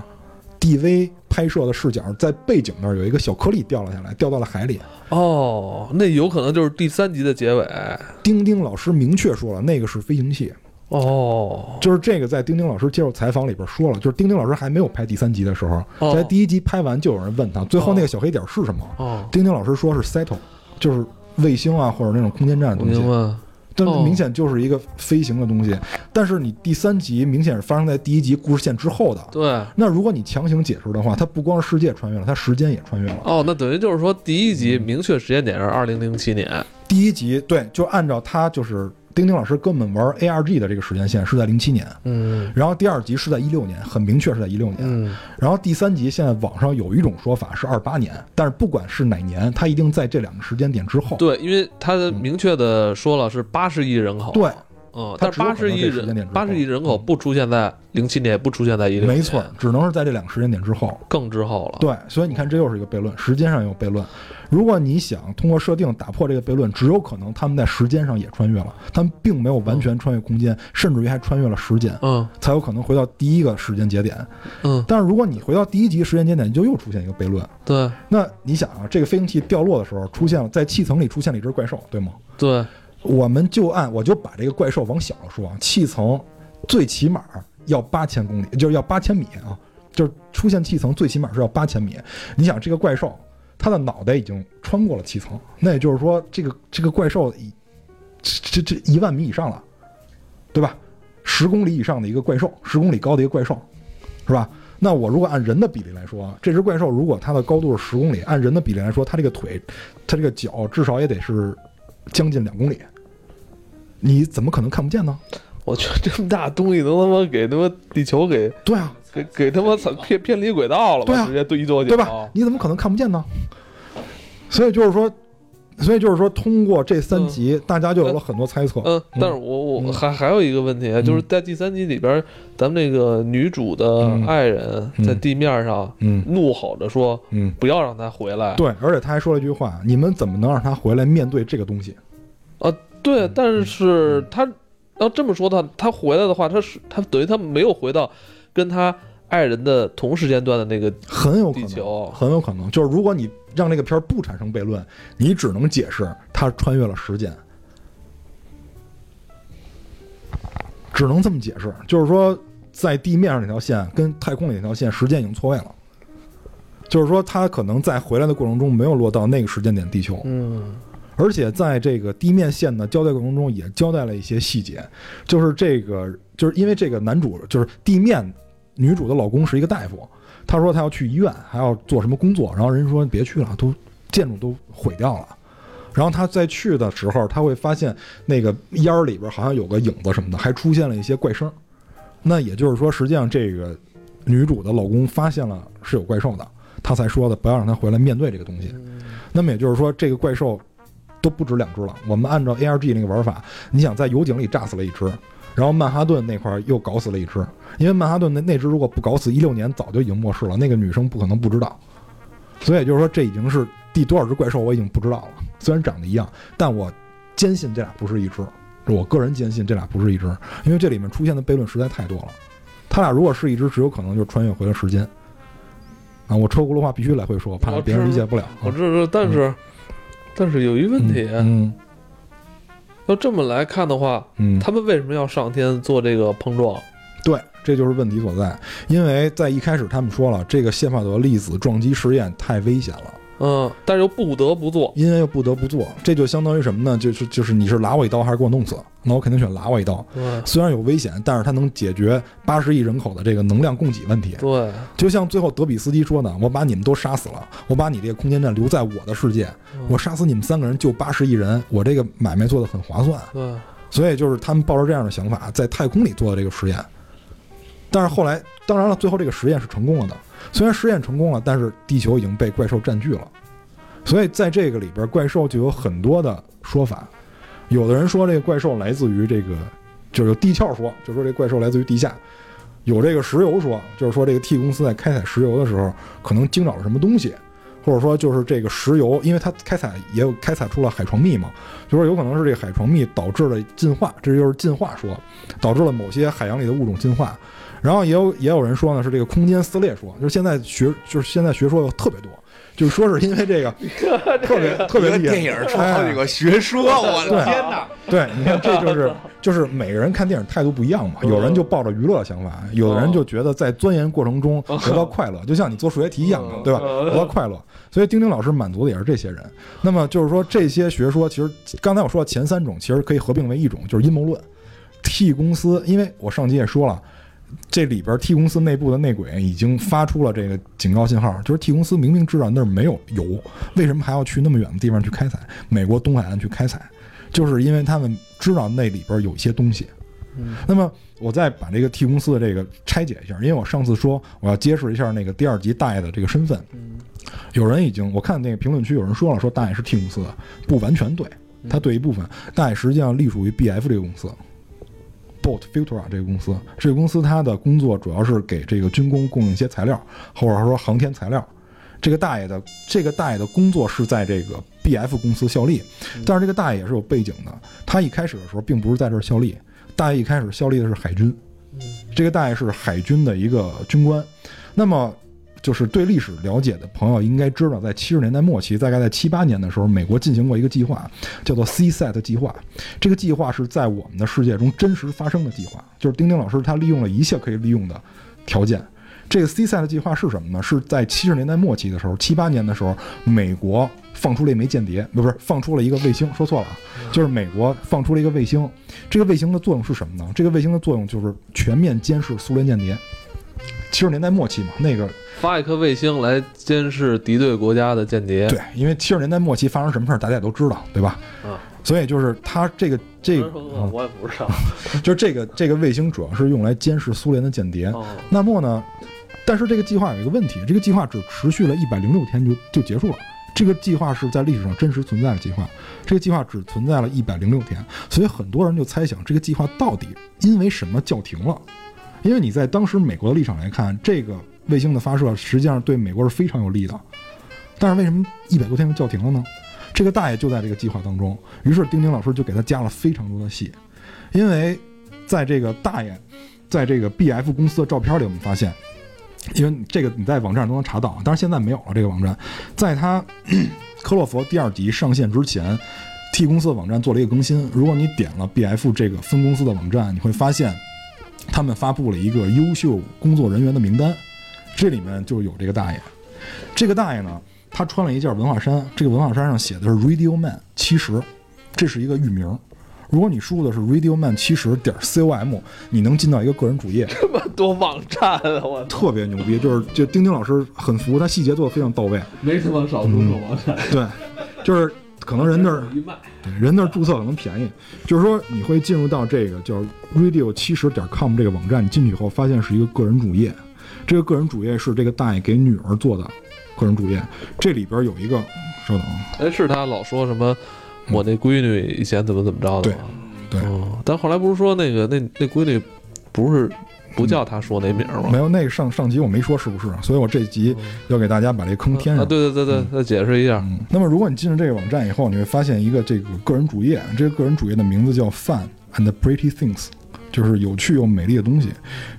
，DV 拍摄的视角在背景那儿有一个小颗粒掉了下来，掉到了海里。哦，那有可能就是第三集的结尾丁丁老师明确说了，那个是飞行器，哦，就是这个在丁丁老师接受采访里边说了，就是丁丁老师还没有拍第三集的时候，哦在第一集拍完就有人问他，最后那个小黑点是什么？哦，丁丁老师说是 Settle，就是卫星啊或者那种空间站的东西但哦明显就是一个飞行的东西。但是你第三集明显是发生在第一集故事线之后的。对。那如果你强行解释的话，它不光是世界穿越了，它时间也穿越了。哦，那等于就是说，第一集明确时间点是二零零七年，第一集对，就按照它就是丁丁老师跟我们玩 ARG 的这个时间线是在零七年，嗯然后第二集是在一六年，很明确是在一六年。嗯，然后第三集现在网上有一种说法是二八年，但是不管是哪年，它一定在这两个时间点之后。对，因为它明确的说了是八十亿人口，对，嗯，它但八十亿人八十亿人口不出现在零七年，不出现在一零年，没错，只能是在这两个时间点之后。更之后了。对，所以你看，这又是一个悖论，时间上也有悖论。如果你想通过设定打破这个悖论，只有可能他们在时间上也穿越了，他们并没有完全穿越空间，甚至于还穿越了时间，嗯才有可能回到第一个时间节点。嗯，但是如果你回到第一集时间节点，你就又出现一个悖论。对那你想啊，这个飞行器掉落的时候，出现了在气层里出现了一只怪兽，对吗？对，我们就按我就把这个怪兽往小了说啊，气层最起码要八千公里，就是要八千米啊，就是出现气层最起码是要八千米。你想这个怪兽，它的脑袋已经穿过了气层，那也就是说，这个这个怪兽已这这这一万米以上了，对吧？十公里以上的一个怪兽，十公里高的一个怪兽，是吧？那我如果按人的比例来说啊，这只怪兽如果它的高度是十公里，按人的比例来说，它这个腿，它这个脚至少也得是将近两公里，你怎么可能看不见呢？我去这么大东西都他妈给他妈地球给对啊，给给他妈偏偏离轨道了吧？对啊直接对一跺脚，对吧？你怎么可能看不见呢？所以就是说，所以就是说，通过这三集，大家就有了很多猜测。嗯，但是我我嗯。还还有一个问题，啊就是在第三集里边，咱们那个女主的嗯。爱人嗯。在地面上嗯。怒吼着说嗯，不要让他回来。对，而且他还说了一句话：“你们怎么能让他回来面对这个东西啊，对，但是他要这么说的话，他回来的话，他是他等于他没有回到跟他爱人的同时间段的那个，？”很有可能，地球很有可能就是如果你让这个片儿不产生悖论，你只能解释他穿越了时间，只能这么解释。就是说，在地面上那条线跟太空里那条线时间已经错位了。就是说，他可能在回来的过程中没有落到那个时间点地球，嗯而且在这个地面线的交代过程中也交代了一些细节，就是这个就是因为这个男主就是地面女主的老公是一个大夫，他说他要去医院，还要做什么工作，然后人说别去了，都建筑都毁掉了。然后他再去的时候，他会发现那个烟儿里边好像有个影子什么的，还出现了一些怪声。那也就是说，实际上这个女主的老公发现了是有怪兽的，他才说的不要让他回来面对这个东西。那么也就是说，这个怪兽都不止两只了。我们按照 ARG 那个玩法，你想在油井里炸死了一只，然后曼哈顿那块儿又搞死了一只，因为曼哈顿那那只如果不搞死，一六年早就已经末世了，那个女生不可能不知道。所以也就是说，这已经是第多少只怪兽，我已经不知道了。虽然长得一样，但我坚信这俩不是一只。我个人坚信这俩不是一只，因为这里面出现的悖论实在太多了。他俩如果是一只，只有可能就穿越回了时间。啊，我车轱辘话必须来回说，怕别人理解不了。我知道，但是、但是有一问题，嗯要这么来看的话，嗯，他们为什么要上天做这个碰撞？对，这就是问题所在。因为在一开始他们说了，这个谢帕德粒子撞击实验太危险了，嗯，但是又不得不做。因为又不得不做，这就相当于什么呢？就是就是你是拉我一刀还是给我弄死？那我肯定选拉我一刀。对虽然有危险，但是它能解决八十亿人口的这个能量供给问题。对，就像最后德比斯基说的：“我把你们都杀死了，我把你这个空间站留在我的世界，嗯我杀死你们三个人救八十亿人，我这个买卖做得很划算。”对，所以就是他们抱着这样的想法，在太空里做的这个实验。但是后来，当然了，最后这个实验是成功了的。虽然实验成功了，但是地球已经被怪兽占据了。所以在这个里边，怪兽就有很多的说法。有的人说这个怪兽来自于这个，就是地壳说，就说这怪兽来自于地下；有这个石油说，就是说这个 T 公司在开采石油的时候，可能惊扰了什么东西，或者说就是这个石油，因为它开采也有开采出了海床蜜嘛，就说有可能是这个海床蜜导致了进化，这就是进化说，导致了某些海洋里的物种进化。然后也有也有人说呢，是这个空间撕裂说，就是现在学就是现在学说有特别多，就是说是因为这个 特别特别厉害，电影出好几个学说，我的天哪！对，你看这就是就是每个人看电影态度不一样嘛，有人就抱着娱乐的想法，有的人就觉得在钻研过程中得到快乐，就像你做数学题一样的，对吧？得到快乐。所以丁丁老师满足的也是这些人。那么就是说，这些学说其实刚才我说的前三种，其实可以合并为一种，就是阴谋论。T 公司，因为我上集也说了，这里边 T 公司内部的内鬼已经发出了这个警告信号，就是 T 公司明明知道那儿没有油，为什么还要去那么远的地方去开采？美国东海岸去开采，就是因为他们知道那里边有一些东西。那么我再把这个 T 公司的这个拆解一下，因为我上次说我要揭示一下那个第二集大爷的这个身份，有人已经我看那个评论区有人说了，说大爷是 T 公司的，不完全对，他对一部分，大爷实际上隶属于 BF 这个公司。Bolt Futura 这个公司，这个公司它的工作主要是给这个军工供应一些材料，或者说航天材料。这个大爷的这个大爷的工作是在这个 BF 公司效力，但是这个大爷也是有背景的。他一开始的时候并不是在这儿效力，大爷一开始效力的是海军。这个大爷是海军的一个军官。那么。就是对历史了解的朋友应该知道，在七十年代末期，大概在七八年的时候，美国进行过一个计划，叫做 CSET 计划。这个计划是在我们的世界中真实发生的计划，就是丁丁老师他利用了一切可以利用的条件。这个 CSET 计划是什么呢？是在七十年代末期的时候，七八年的时候，美国放出了一枚间谍，不是放出了一个卫星，说错了啊，就是美国放出了一个卫星。这个卫星的作用是什么呢？这个卫星的作用就是全面监视苏联间谍。七十年代末期嘛，那个。发一颗卫星来监视敌对国家的间谍。对，因为七十年代末期发生什么事儿，大家也都知道，对吧？嗯。所以就是它这个这个，我也不知道。就是这个这个卫星主要是用来监视苏联的间谍。那么呢，但是这个计划有一个问题，这个计划只持续了一百零六天就就结束了。这个计划是在历史上真实存在的计划，这个计划只存在了一百零六天，所以很多人就猜想这个计划到底因为什么叫停了？因为你在当时美国的立场来看，这个。卫星的发射实际上对美国是非常有利的，但是为什么一百多天就叫停了呢？这个大爷就在这个计划当中，于是丁丁老师就给他加了非常多的戏，因为在这个大爷在这个 BF 公司的照片里，我们发现，因为这个你在网站都能查到，但是现在没有了。这个网站在他科洛弗第二集上线之前，T 公司的网站做了一个更新。如果你点了 BF 这个分公司的网站，你会发现他们发布了一个优秀工作人员的名单。这里面就有这个大爷，这个大爷呢，他穿了一件文化衫，这个文化衫上写的是 Radio Man 七十，这是一个域名。如果你输入的是 Radio Man 七十点 com，你能进到一个个人主页。这么多网站啊，我特别牛逼，就是就丁丁老师很服，他细节做的非常到位。没什么少数个网站。对，就是可能人那儿，对，人那儿注册可能便宜。就是说你会进入到这个叫 Radio 七十点 com 这个网站，你进去以后发现是一个个人主页。这个个人主页是这个大爷给女儿做的个人主页，这里边有一个，稍等，哎，是他老说什么，我那闺女以前怎么怎么着的吗？对，对，但后来不是说那个那那闺女不是不叫他说那名吗？没有，那个上上集我没说是不是，所以我这集要给大家把这坑填上。对对对对，再解释一下。那么如果你进入这个网站以后，你会发现一个这个个人主页，这个个人主页的名字叫 Fun and Pretty Things。就是有趣又美丽的东西，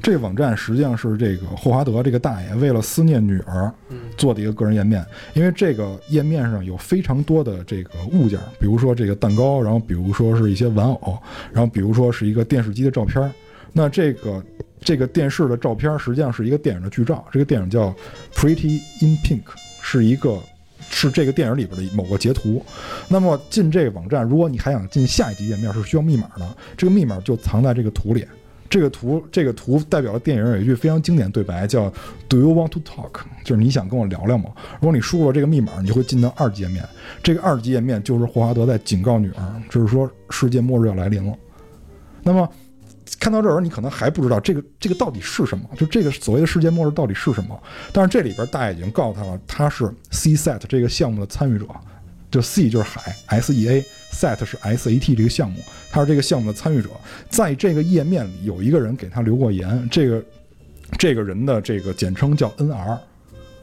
这个网站实际上是这个霍华德这个大爷为了思念女儿做的一个个人页面。因为这个页面上有非常多的这个物件，比如说这个蛋糕，然后比如说是一些玩偶，然后比如说是一个电视机的照片。那这个这个电视的照片实际上是一个电影的剧照，这个电影叫《Pretty in Pink》，是一个。是这个电影里边的某个截图，那么进这个网站，如果你还想进下一级页面，是需要密码的。这个密码就藏在这个图里。这个图，这个图代表了电影有一句非常经典对白，叫 “Do you want to talk？” 就是你想跟我聊聊吗？如果你输入了这个密码，你就会进到二级页面。这个二级页面就是霍华德在警告女儿，就是说世界末日要来临了。那么。看到这儿，你可能还不知道这个这个到底是什么，就这个所谓的世界末日到底是什么？但是这里边大爷已经告诉他了，他是 CSAT 这个项目的参与者，就 C 就是海，S E A，SAT 是 S A T 这个项目，他是这个项目的参与者。在这个页面里有一个人给他留过言，这个这个人的这个简称叫 N R，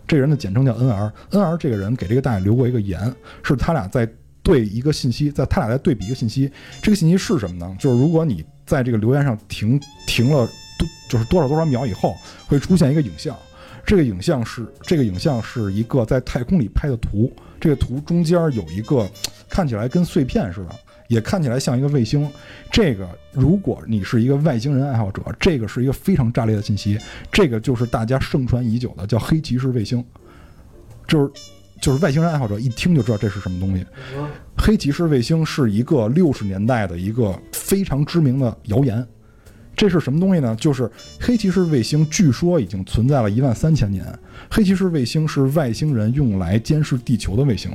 这个人的简称叫 N R，N R 这个人给这个大爷留过一个言，是他俩在对一个信息，在他俩在对比一个信息，这个信息是什么呢？就是如果你在这个留言上停停了多就是多少多少秒以后，会出现一个影像。这个影像是这个影像是一个在太空里拍的图。这个图中间有一个 看起来跟碎片似的，也看起来像一个卫星。这个如果你是一个外星人爱好者，这个是一个非常炸裂的信息。这个就是大家盛传已久的叫黑骑士卫星，就是就是外星人爱好者一听就知道这是什么东西。黑骑士卫星是一个六十年代的一个非常知名的谣言。这是什么东西呢？就是黑骑士卫星，据说已经存在了一万三千年。黑骑士卫星是外星人用来监视地球的卫星。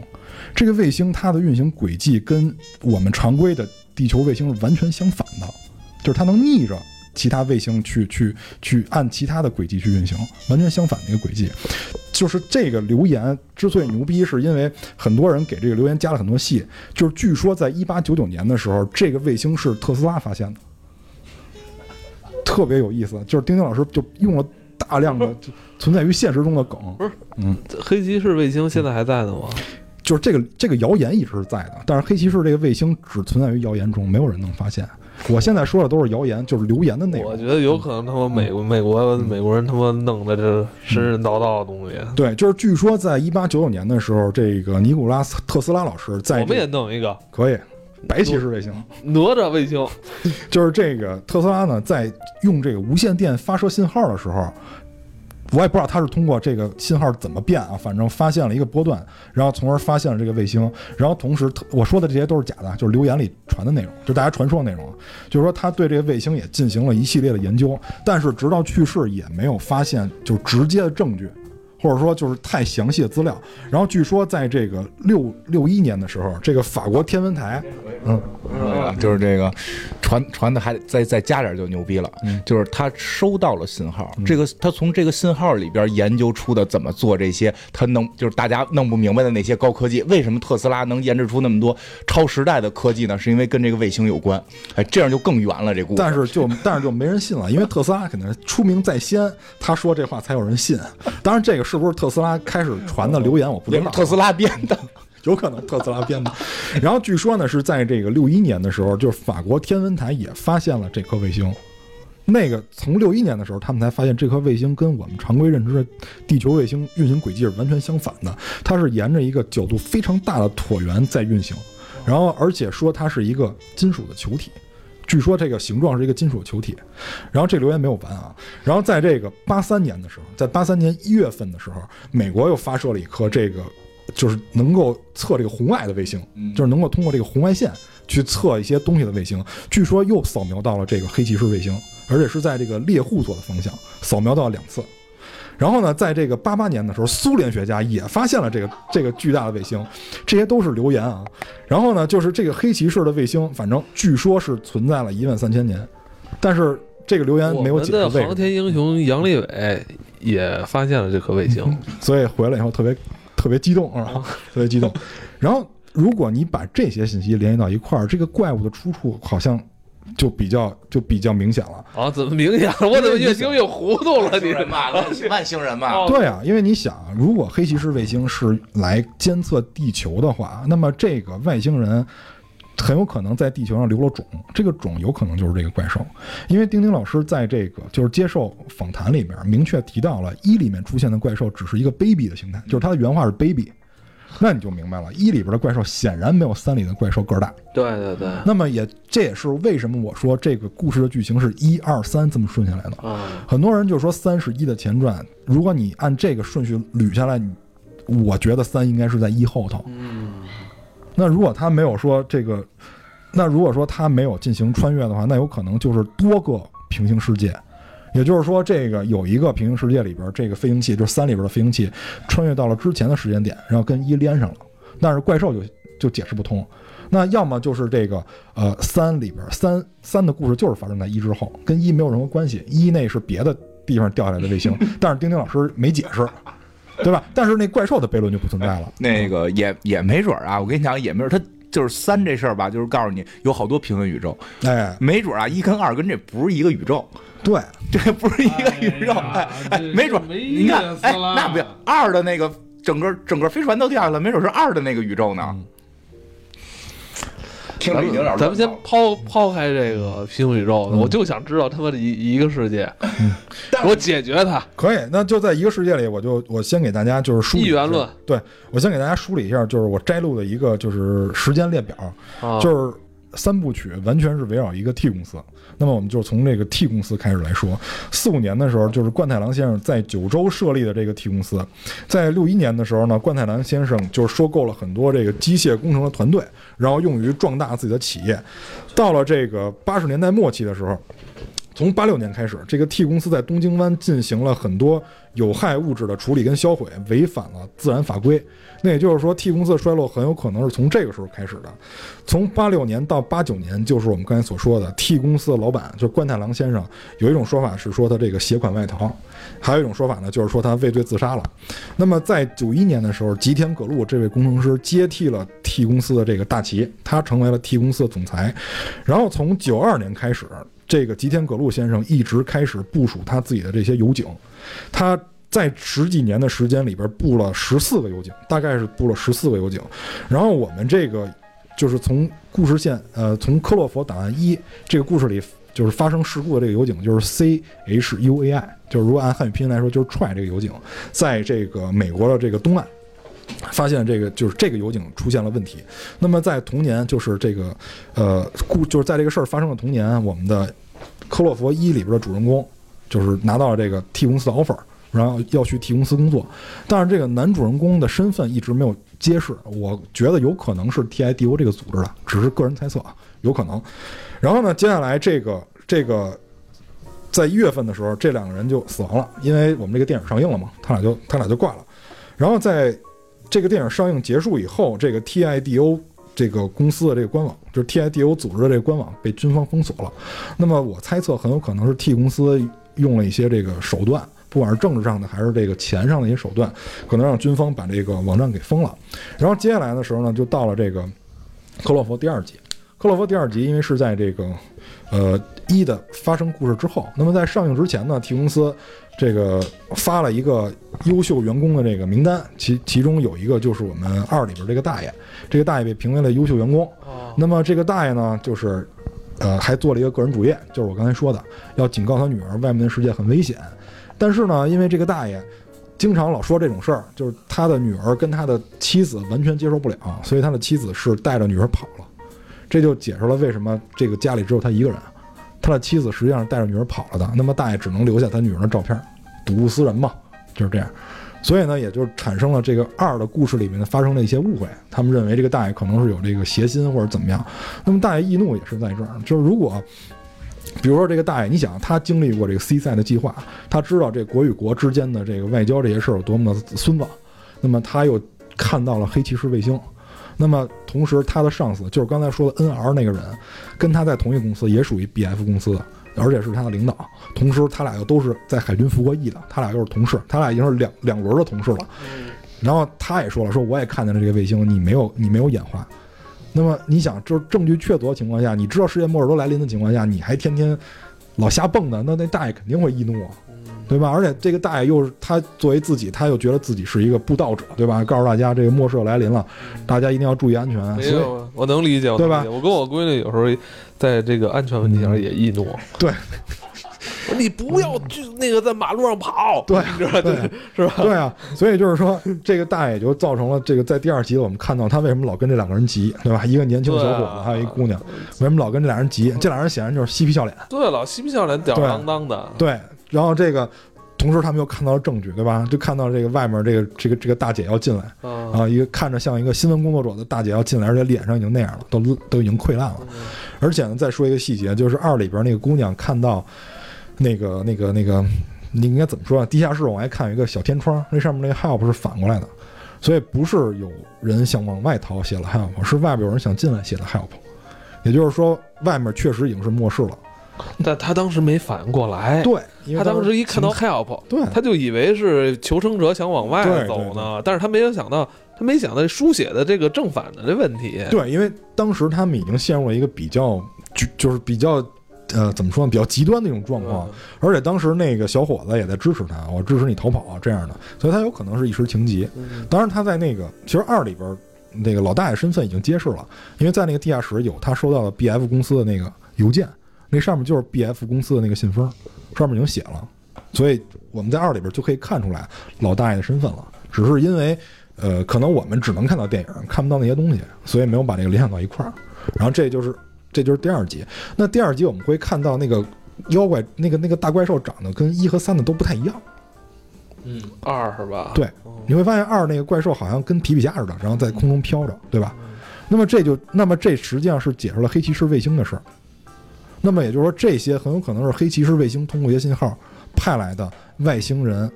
这个卫星它的运行轨迹跟我们常规的地球卫星是完全相反的，就是它能逆着其他卫星去去去按其他的轨迹去运行，完全相反的一个轨迹。就是这个留言之所以牛逼，是因为很多人给这个留言加了很多戏。就是据说在一八九九年的时候，这个卫星是特斯拉发现的。特别有意思，就是丁丁老师就用了大量的 存在于现实中的梗，不是，嗯黑骑士卫星现在还在呢吗？就是这个这个谣言一直是在的，但是黑骑士这个卫星只存在于谣言中，没有人能发现。我现在说的都是谣言，就是留言的内容。我觉得有可能他妈美国美国美国人他妈弄的这神神叨叨的东西。对，就是据说在一八九九年的时候，这个尼古拉斯特斯拉老师在我们也弄一个。可以白骑士卫星，哪吒卫星，就是这个特斯拉呢，在用这个无线电发射信号的时候，我也不知道他是通过这个信号怎么变啊，反正发现了一个波段，然后从而发现了这个卫星，然后同时我说的这些都是假的，就是留言里传的内容，就大家传说的内容，就是说他对这个卫星也进行了一系列的研究，但是直到去世也没有发现就直接的证据。或者说就是太详细的资料，然后据说在这个六六一年的时候，这个法国天文台，嗯，啊，就是这个传传的还再再加点就牛逼了，就是他收到了信号，这个他从这个信号里边研究出的怎么做这些，他弄就是大家弄不明白的那些高科技，为什么特斯拉能研制出那么多超时代的科技呢？是因为跟这个卫星有关，哎，这样就更圆了这故事。但是就但是就没人信了，因为特斯拉肯定是出名在先，他说这话才有人信。当然这个是不是特斯拉开始传的留言我不知道，特斯拉编的。有可能特斯拉编的。然后据说呢，是在这个六一年的时候，就是法国天文台也发现了这颗卫星。那个从六一年的时候，他们才发现这颗卫星跟我们常规认知的地球卫星运行轨迹是完全相反的。它是沿着一个角度非常大的椭圆在运行，然后而且说它是一个金属的球体。据说这个形状是一个金属球体。然后这留言没有完啊。然后在这个八三年的时候，在八三年一月份的时候，美国又发射了一颗这个。就是能够测这个红外的卫星，就是能够通过这个红外线去测一些东西的卫星。据说又扫描到了这个黑骑士卫星，而且是在这个猎户座的方向扫描到两次。然后呢，在这个八八年的时候，苏联学家也发现了这个这个巨大的卫星。这些都是流言啊。然后呢，就是这个黑骑士的卫星，反正据说是存在了一万三千年，但是这个留言没有解释为什么。航天英雄杨利伟也发现了这颗卫星，所以回来以后特别。特别激动啊？特别激动。然后，如果你把这些信息联系到一块儿，这个怪物的出处好像就比较就比较明显了。啊？怎么明显了？我怎么越听越糊涂了？你嘛，外星 人嘛？对啊，因为你想，如果黑骑士卫星是来监测地球的话，那么这个外星人。很有可能在地球上留了种，这个种有可能就是这个怪兽，因为丁丁老师在这个就是接受访谈里边明确提到了一里面出现的怪兽只是一个 baby 的形态，就是他的原话是 baby，那你就明白了，一里边的怪兽显然没有三里的怪兽个儿大。对对对。那么也这也是为什么我说这个故事的剧情是一二三这么顺下来的。很多人就说三是一的前传，如果你按这个顺序捋下来，我觉得三应该是在一后头。嗯。那如果他没有说这个，那如果说他没有进行穿越的话，那有可能就是多个平行世界，也就是说，这个有一个平行世界里边，这个飞行器就是三里边的飞行器穿越到了之前的时间点，然后跟一连上了，但是怪兽就就解释不通。那要么就是这个呃三里边三三的故事就是发生在一之后，跟一没有任何关系，一那是别的地方掉下来的卫星，但是丁丁老师没解释。对吧？但是那怪兽的悖论就不存在了。那个也也没准啊，我跟你讲，也没准他就是三这事儿吧，就是告诉你有好多平行宇宙。哎，没准啊，一跟二跟这不是一个宇宙。对，这不是一个宇宙。哎哎，没准你看，哎，那不要二的那个整个整个飞船都掉下来了，没准是二的那个宇宙呢。咱们咱们先抛抛开这个平行宇宙，我就想知道他妈的一一个世界，我解决它可以。那就在一个世界里，我就我先给大家就是梳理一元论。对我先给大家梳理一下，就是我摘录的一个就是时间列表，就是三部曲完全是围绕一个 T 公司。那么我们就从这个 T 公司开始来说。四五年的时候，就是冠太郎先生在九州设立的这个 T 公司。在六一年的时候呢，冠太郎先生就收购了很多这个机械工程的团队，然后用于壮大自己的企业。到了这个八十年代末期的时候，从八六年开始，这个 T 公司在东京湾进行了很多有害物质的处理跟销毁，违反了自然法规。那也就是说，T 公司的衰落很有可能是从这个时候开始的。从八六年到八九年，就是我们刚才所说的 T 公司的老板，就是关太郎先生。有一种说法是说他这个携款外逃，还有一种说法呢，就是说他畏罪自杀了。那么在九一年的时候，吉田葛路这位工程师接替了 T 公司的这个大旗，他成为了 T 公司的总裁。然后从九二年开始，这个吉田葛路先生一直开始部署他自己的这些油井，他。在十几年的时间里边布了十四个油井，大概是布了十四个油井。然后我们这个就是从故事线，呃，从科洛弗档案一这个故事里，就是发生事故的这个油井，就是 C H U A I，就是如果按汉语拼音来说，就是踹这个油井，在这个美国的这个东岸发现这个就是这个油井出现了问题。那么在同年，就是这个呃故就是在这个事儿发生的同年，我们的科洛弗一里边的主人公就是拿到了这个 T 公司的 offer。然后要去 T 公司工作，但是这个男主人公的身份一直没有揭示。我觉得有可能是 TIDO 这个组织的，只是个人猜测啊，有可能。然后呢，接下来这个这个在一月份的时候，这两个人就死亡了，因为我们这个电影上映了嘛，他俩就他俩就挂了。然后在这个电影上映结束以后，这个 TIDO 这个公司的这个官网，就是 TIDO 组织的这个官网被军方封锁了。那么我猜测很有可能是 T 公司用了一些这个手段。不管是政治上的还是这个钱上的一些手段，可能让军方把这个网站给封了。然后接下来的时候呢，就到了这个克洛弗第二集。克洛夫第二集因为是在这个呃一的发生故事之后，那么在上映之前呢，T 公司这个发了一个优秀员工的这个名单，其其中有一个就是我们二里边这个大爷，这个大爷被评为了优秀员工。那么这个大爷呢，就是呃还做了一个个人主页，就是我刚才说的，要警告他女儿，外面的世界很危险。但是呢，因为这个大爷经常老说这种事儿，就是他的女儿跟他的妻子完全接受不了，所以他的妻子是带着女儿跑了。这就解释了为什么这个家里只有他一个人，他的妻子实际上是带着女儿跑了的。那么大爷只能留下他女儿的照片，睹物思人嘛，就是这样。所以呢，也就产生了这个二的故事里面发生的一些误会。他们认为这个大爷可能是有这个邪心或者怎么样。那么大爷易怒也是在这儿，就是如果。比如说这个大爷，你想他经历过这个 C 赛的计划，他知道这国与国之间的这个外交这些事儿有多么的孙子，那么他又看到了黑骑士卫星，那么同时他的上司就是刚才说的 NR 那个人，跟他在同一公司，也属于 BF 公司的，而且是他的领导，同时他俩又都是在海军服过役的，他俩又是同事，他俩已经是两两轮的同事了。然后他也说了，说我也看见了这个卫星，你没有你没有演化。那么你想，就是证据确凿的情况下，你知道世界末日都来临的情况下，你还天天老瞎蹦的，那那大爷肯定会易怒啊，对吧？而且这个大爷又是他作为自己，他又觉得自己是一个布道者，对吧？告诉大家这个末世来临了，大家一定要注意安全。没有，我能理解，对吧？我跟我闺女有时候在这个安全问题上也易怒。对。你不要去那个在马路上跑，对，对，是吧？对啊，所以就是说，这个大爷就造成了这个在第二集我们看到他为什么老跟这两个人急，对吧？一个年轻小伙子，还有一姑娘，为什么老跟这俩人急？这俩人显然就是嬉皮笑脸，对，老嬉皮笑脸，吊儿郎当的。对，然后这个同时他们又看到了证据，对吧？就看到这个外面这个这个这个大姐要进来，啊，一个看着像一个新闻工作者的大姐要进来，而且脸上已经那样了，都都已经溃烂了。而且呢，再说一个细节，就是二里边那个姑娘看到。那个、那个、那个，你应该怎么说啊？地下室往外看有一个小天窗，那上面那个 help 是反过来的，所以不是有人想往外逃写了 help，是外边有人想进来写的 help。也就是说，外面确实已经是末世了，但他当时没反应过来。对，他当时一看到 help，对，他就以为是求生者想往外走呢，但是他没有想到，他没想到书写的这个正反的这问题。对，因为当时他们已经陷入了一个比较就就是比较。呃，怎么说呢？比较极端的一种状况，而且当时那个小伙子也在支持他，我支持你逃跑这样的，所以他有可能是一时情急。当然，他在那个其实二里边，那个老大爷身份已经揭示了，因为在那个地下室有他收到的 BF 公司的那个邮件，那上面就是 BF 公司的那个信封，上面已经写了，所以我们在二里边就可以看出来老大爷的身份了。只是因为，呃，可能我们只能看到电影，看不到那些东西，所以没有把这个联想到一块儿。然后这就是。这就是第二集。那第二集我们会看到那个妖怪，那个那个大怪兽长得跟一和三的都不太一样。嗯，二是吧？对哦，你会发现二那个怪兽好像跟皮皮虾似的，然后在空中飘着，对吧？那么这就，那么这实际上是解释了黑骑士卫星的事儿。那么也就是说，这些很有可能是黑骑士卫星通过一些信号派来的外星人，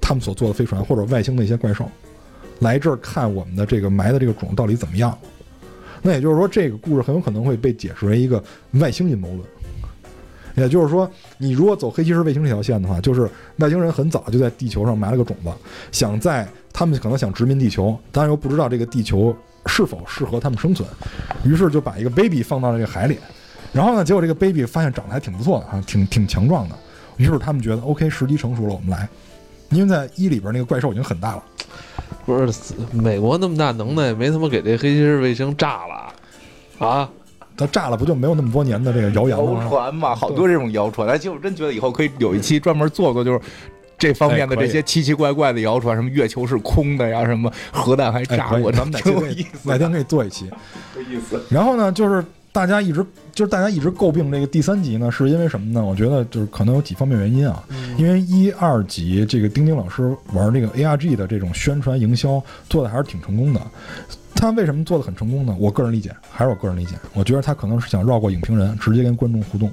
他们所做的飞船或者外星的一些怪兽，来这儿看我们的这个埋的这个种到底怎么样。那也就是说，这个故事很有可能会被解释为一个外星阴谋论。也就是说，你如果走黑骑士卫星这条线的话，就是外星人很早就在地球上埋了个种子，想在他们可能想殖民地球，但又不知道这个地球是否适合他们生存，于是就把一个 baby 放到了这个海里，然后呢，结果这个 baby 发现长得还挺不错的啊，挺挺强壮的，于是他们觉得 OK 时机成熟了，我们来，因为在一里边那个怪兽已经很大了，不是美国那么大能耐，没他妈给这黑骑士卫星炸了啊？它炸了不就没有那么多年的这个谣言了谣？传嘛，好多这种谣传。哎，其实我真觉得以后可以有一期专门做做，就是这方面的这些奇奇怪怪的谣传，什么月球是空的呀，什么核弹还炸过，咱们哪挺天可以有意思，哪天可以做一期。有意思。然后呢，就是大家一直就是大家一直诟病这个第三集呢，是因为什么呢？我觉得就是可能有几方面原因啊。因为一二集这个丁丁老师玩这个 ARG 的这种宣传营销做的还是挺成功的。他为什么做的很成功呢？我个人理解，还是我个人理解，我觉得他可能是想绕过影评人，直接跟观众互动。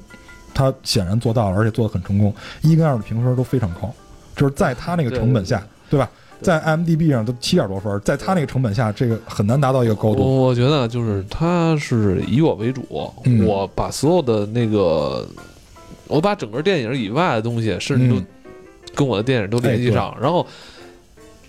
他显然做到了，而且做的很成功。一跟二的评分都非常高，就是在他那个成本下，对吧？在 IMDB 上都七点多分，在他那个成本下，这个很难达到一个高度。我我觉得就是他是以我为主，嗯我把所有的那个，我把整个电影以外的东西，甚至都嗯跟我的电影都联系上，然后。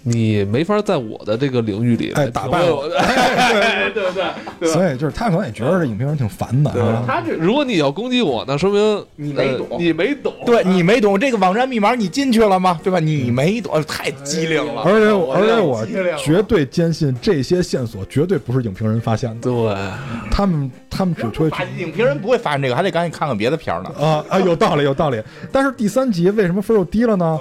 你没法在我的这个领域里哎来打败我 对对对对所以就是他可能也觉得这影评人挺烦的啊。他这如果你要攻击我，那说明你没懂呃你没懂，对你没懂这个网站密码，你进去了吗？对吧？你没懂，太机灵了。而且我而且我绝对坚信这些线索绝对不是影评人发现的，对，他们他们只会发影评人不会发现这个，还得赶紧看看别的片儿呢。啊啊，有道理有道理。但是第三集为什么分又低了呢？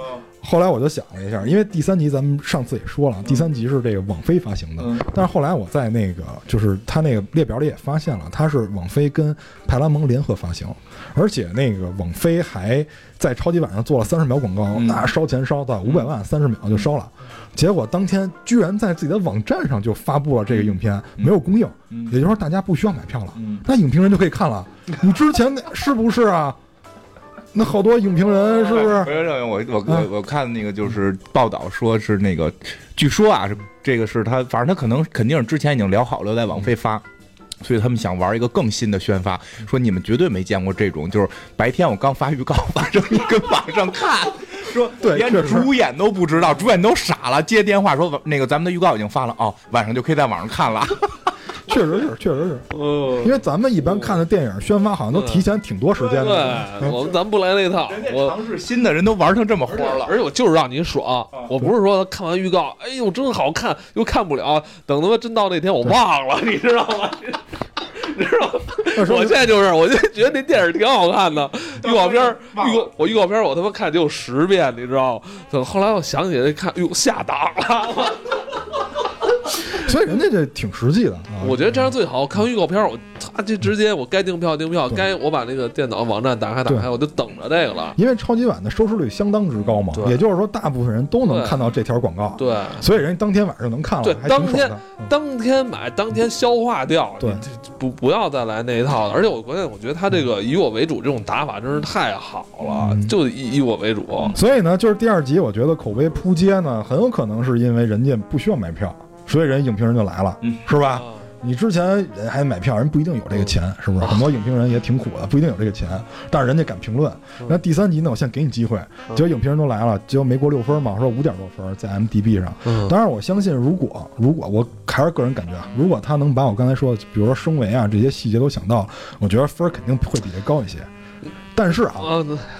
后来我就想了一下，因为第三集咱们上次也说了，第三集是这个网飞发行的，嗯但是后来我在那个就是他那个列表里也发现了，它是网飞跟派拉蒙联合发行，而且那个网飞还在超级晚上做了三十秒广告，嗯那烧钱烧到五百万，三十秒就烧了。结果当天居然在自己的网站上就发布了这个影片，没有公映，嗯也就是说大家不需要买票了，嗯那影评人就可以看了。你之前那是不是啊？那好多影评人 是不是？我我我嗯我看那个就是报道说是那个，据说啊是这个是他，反正他可能肯定是之前已经聊好了在网飞发。所以他们想玩一个更新的宣发，说你们绝对没见过这种，就是白天我刚发预告，晚上你跟网上看，说连主演都不知道，主演都傻了，接电话说那个咱们的预告已经发了，哦，晚上就可以在网上看了。确实是，确实是，嗯因为咱们一般看的电影宣发好像都提前挺多时间的。对，我们咱不来那套，我尝试新的人都玩成这么花了，而且我就是让你爽，我不是说看完预告，哎呦真好看，又看不了，等他妈真到那天我忘了，你知道吗？你知道吗？我现在就是，我就觉得那电影挺好看的，预告片儿预告我预告片我他妈看得有十遍，你知道吗？等后来我想起来看，哎呦下档了，所以人家这挺实际的啊。我觉得这样最好。我看完预告片儿，我擦，就直接我该订票订票，该我把那个电脑网站打开打开，我就等着这个了。因为超级碗的收视率相当之高嘛，对也就是说大部分人都能看到这条广告，对，所以人家当天晚上能看了，对当天当天买，当天消化掉。对不不要再来那一套了。而且我关键，我觉得他这个以我为主这种打法真是太好了，嗯就以以我为主。所以呢，就是第二集，我觉得口碑扑街呢，很有可能是因为人家不需要买票，所以人影评人就来了，嗯是吧？啊你之前人还买票，人不一定有这个钱，是不是？很多影评人也挺苦的，不一定有这个钱，但是人家敢评论。那第三集呢，我先给你机会，结果影评人都来了，结果没过六分嘛，说五点多分在 MDB 上。嗯当然，我相信，如果如果我还是个人感觉啊，如果他能把我刚才说的，比如说升维啊这些细节都想到，我觉得分肯定会比这高一些。但是啊，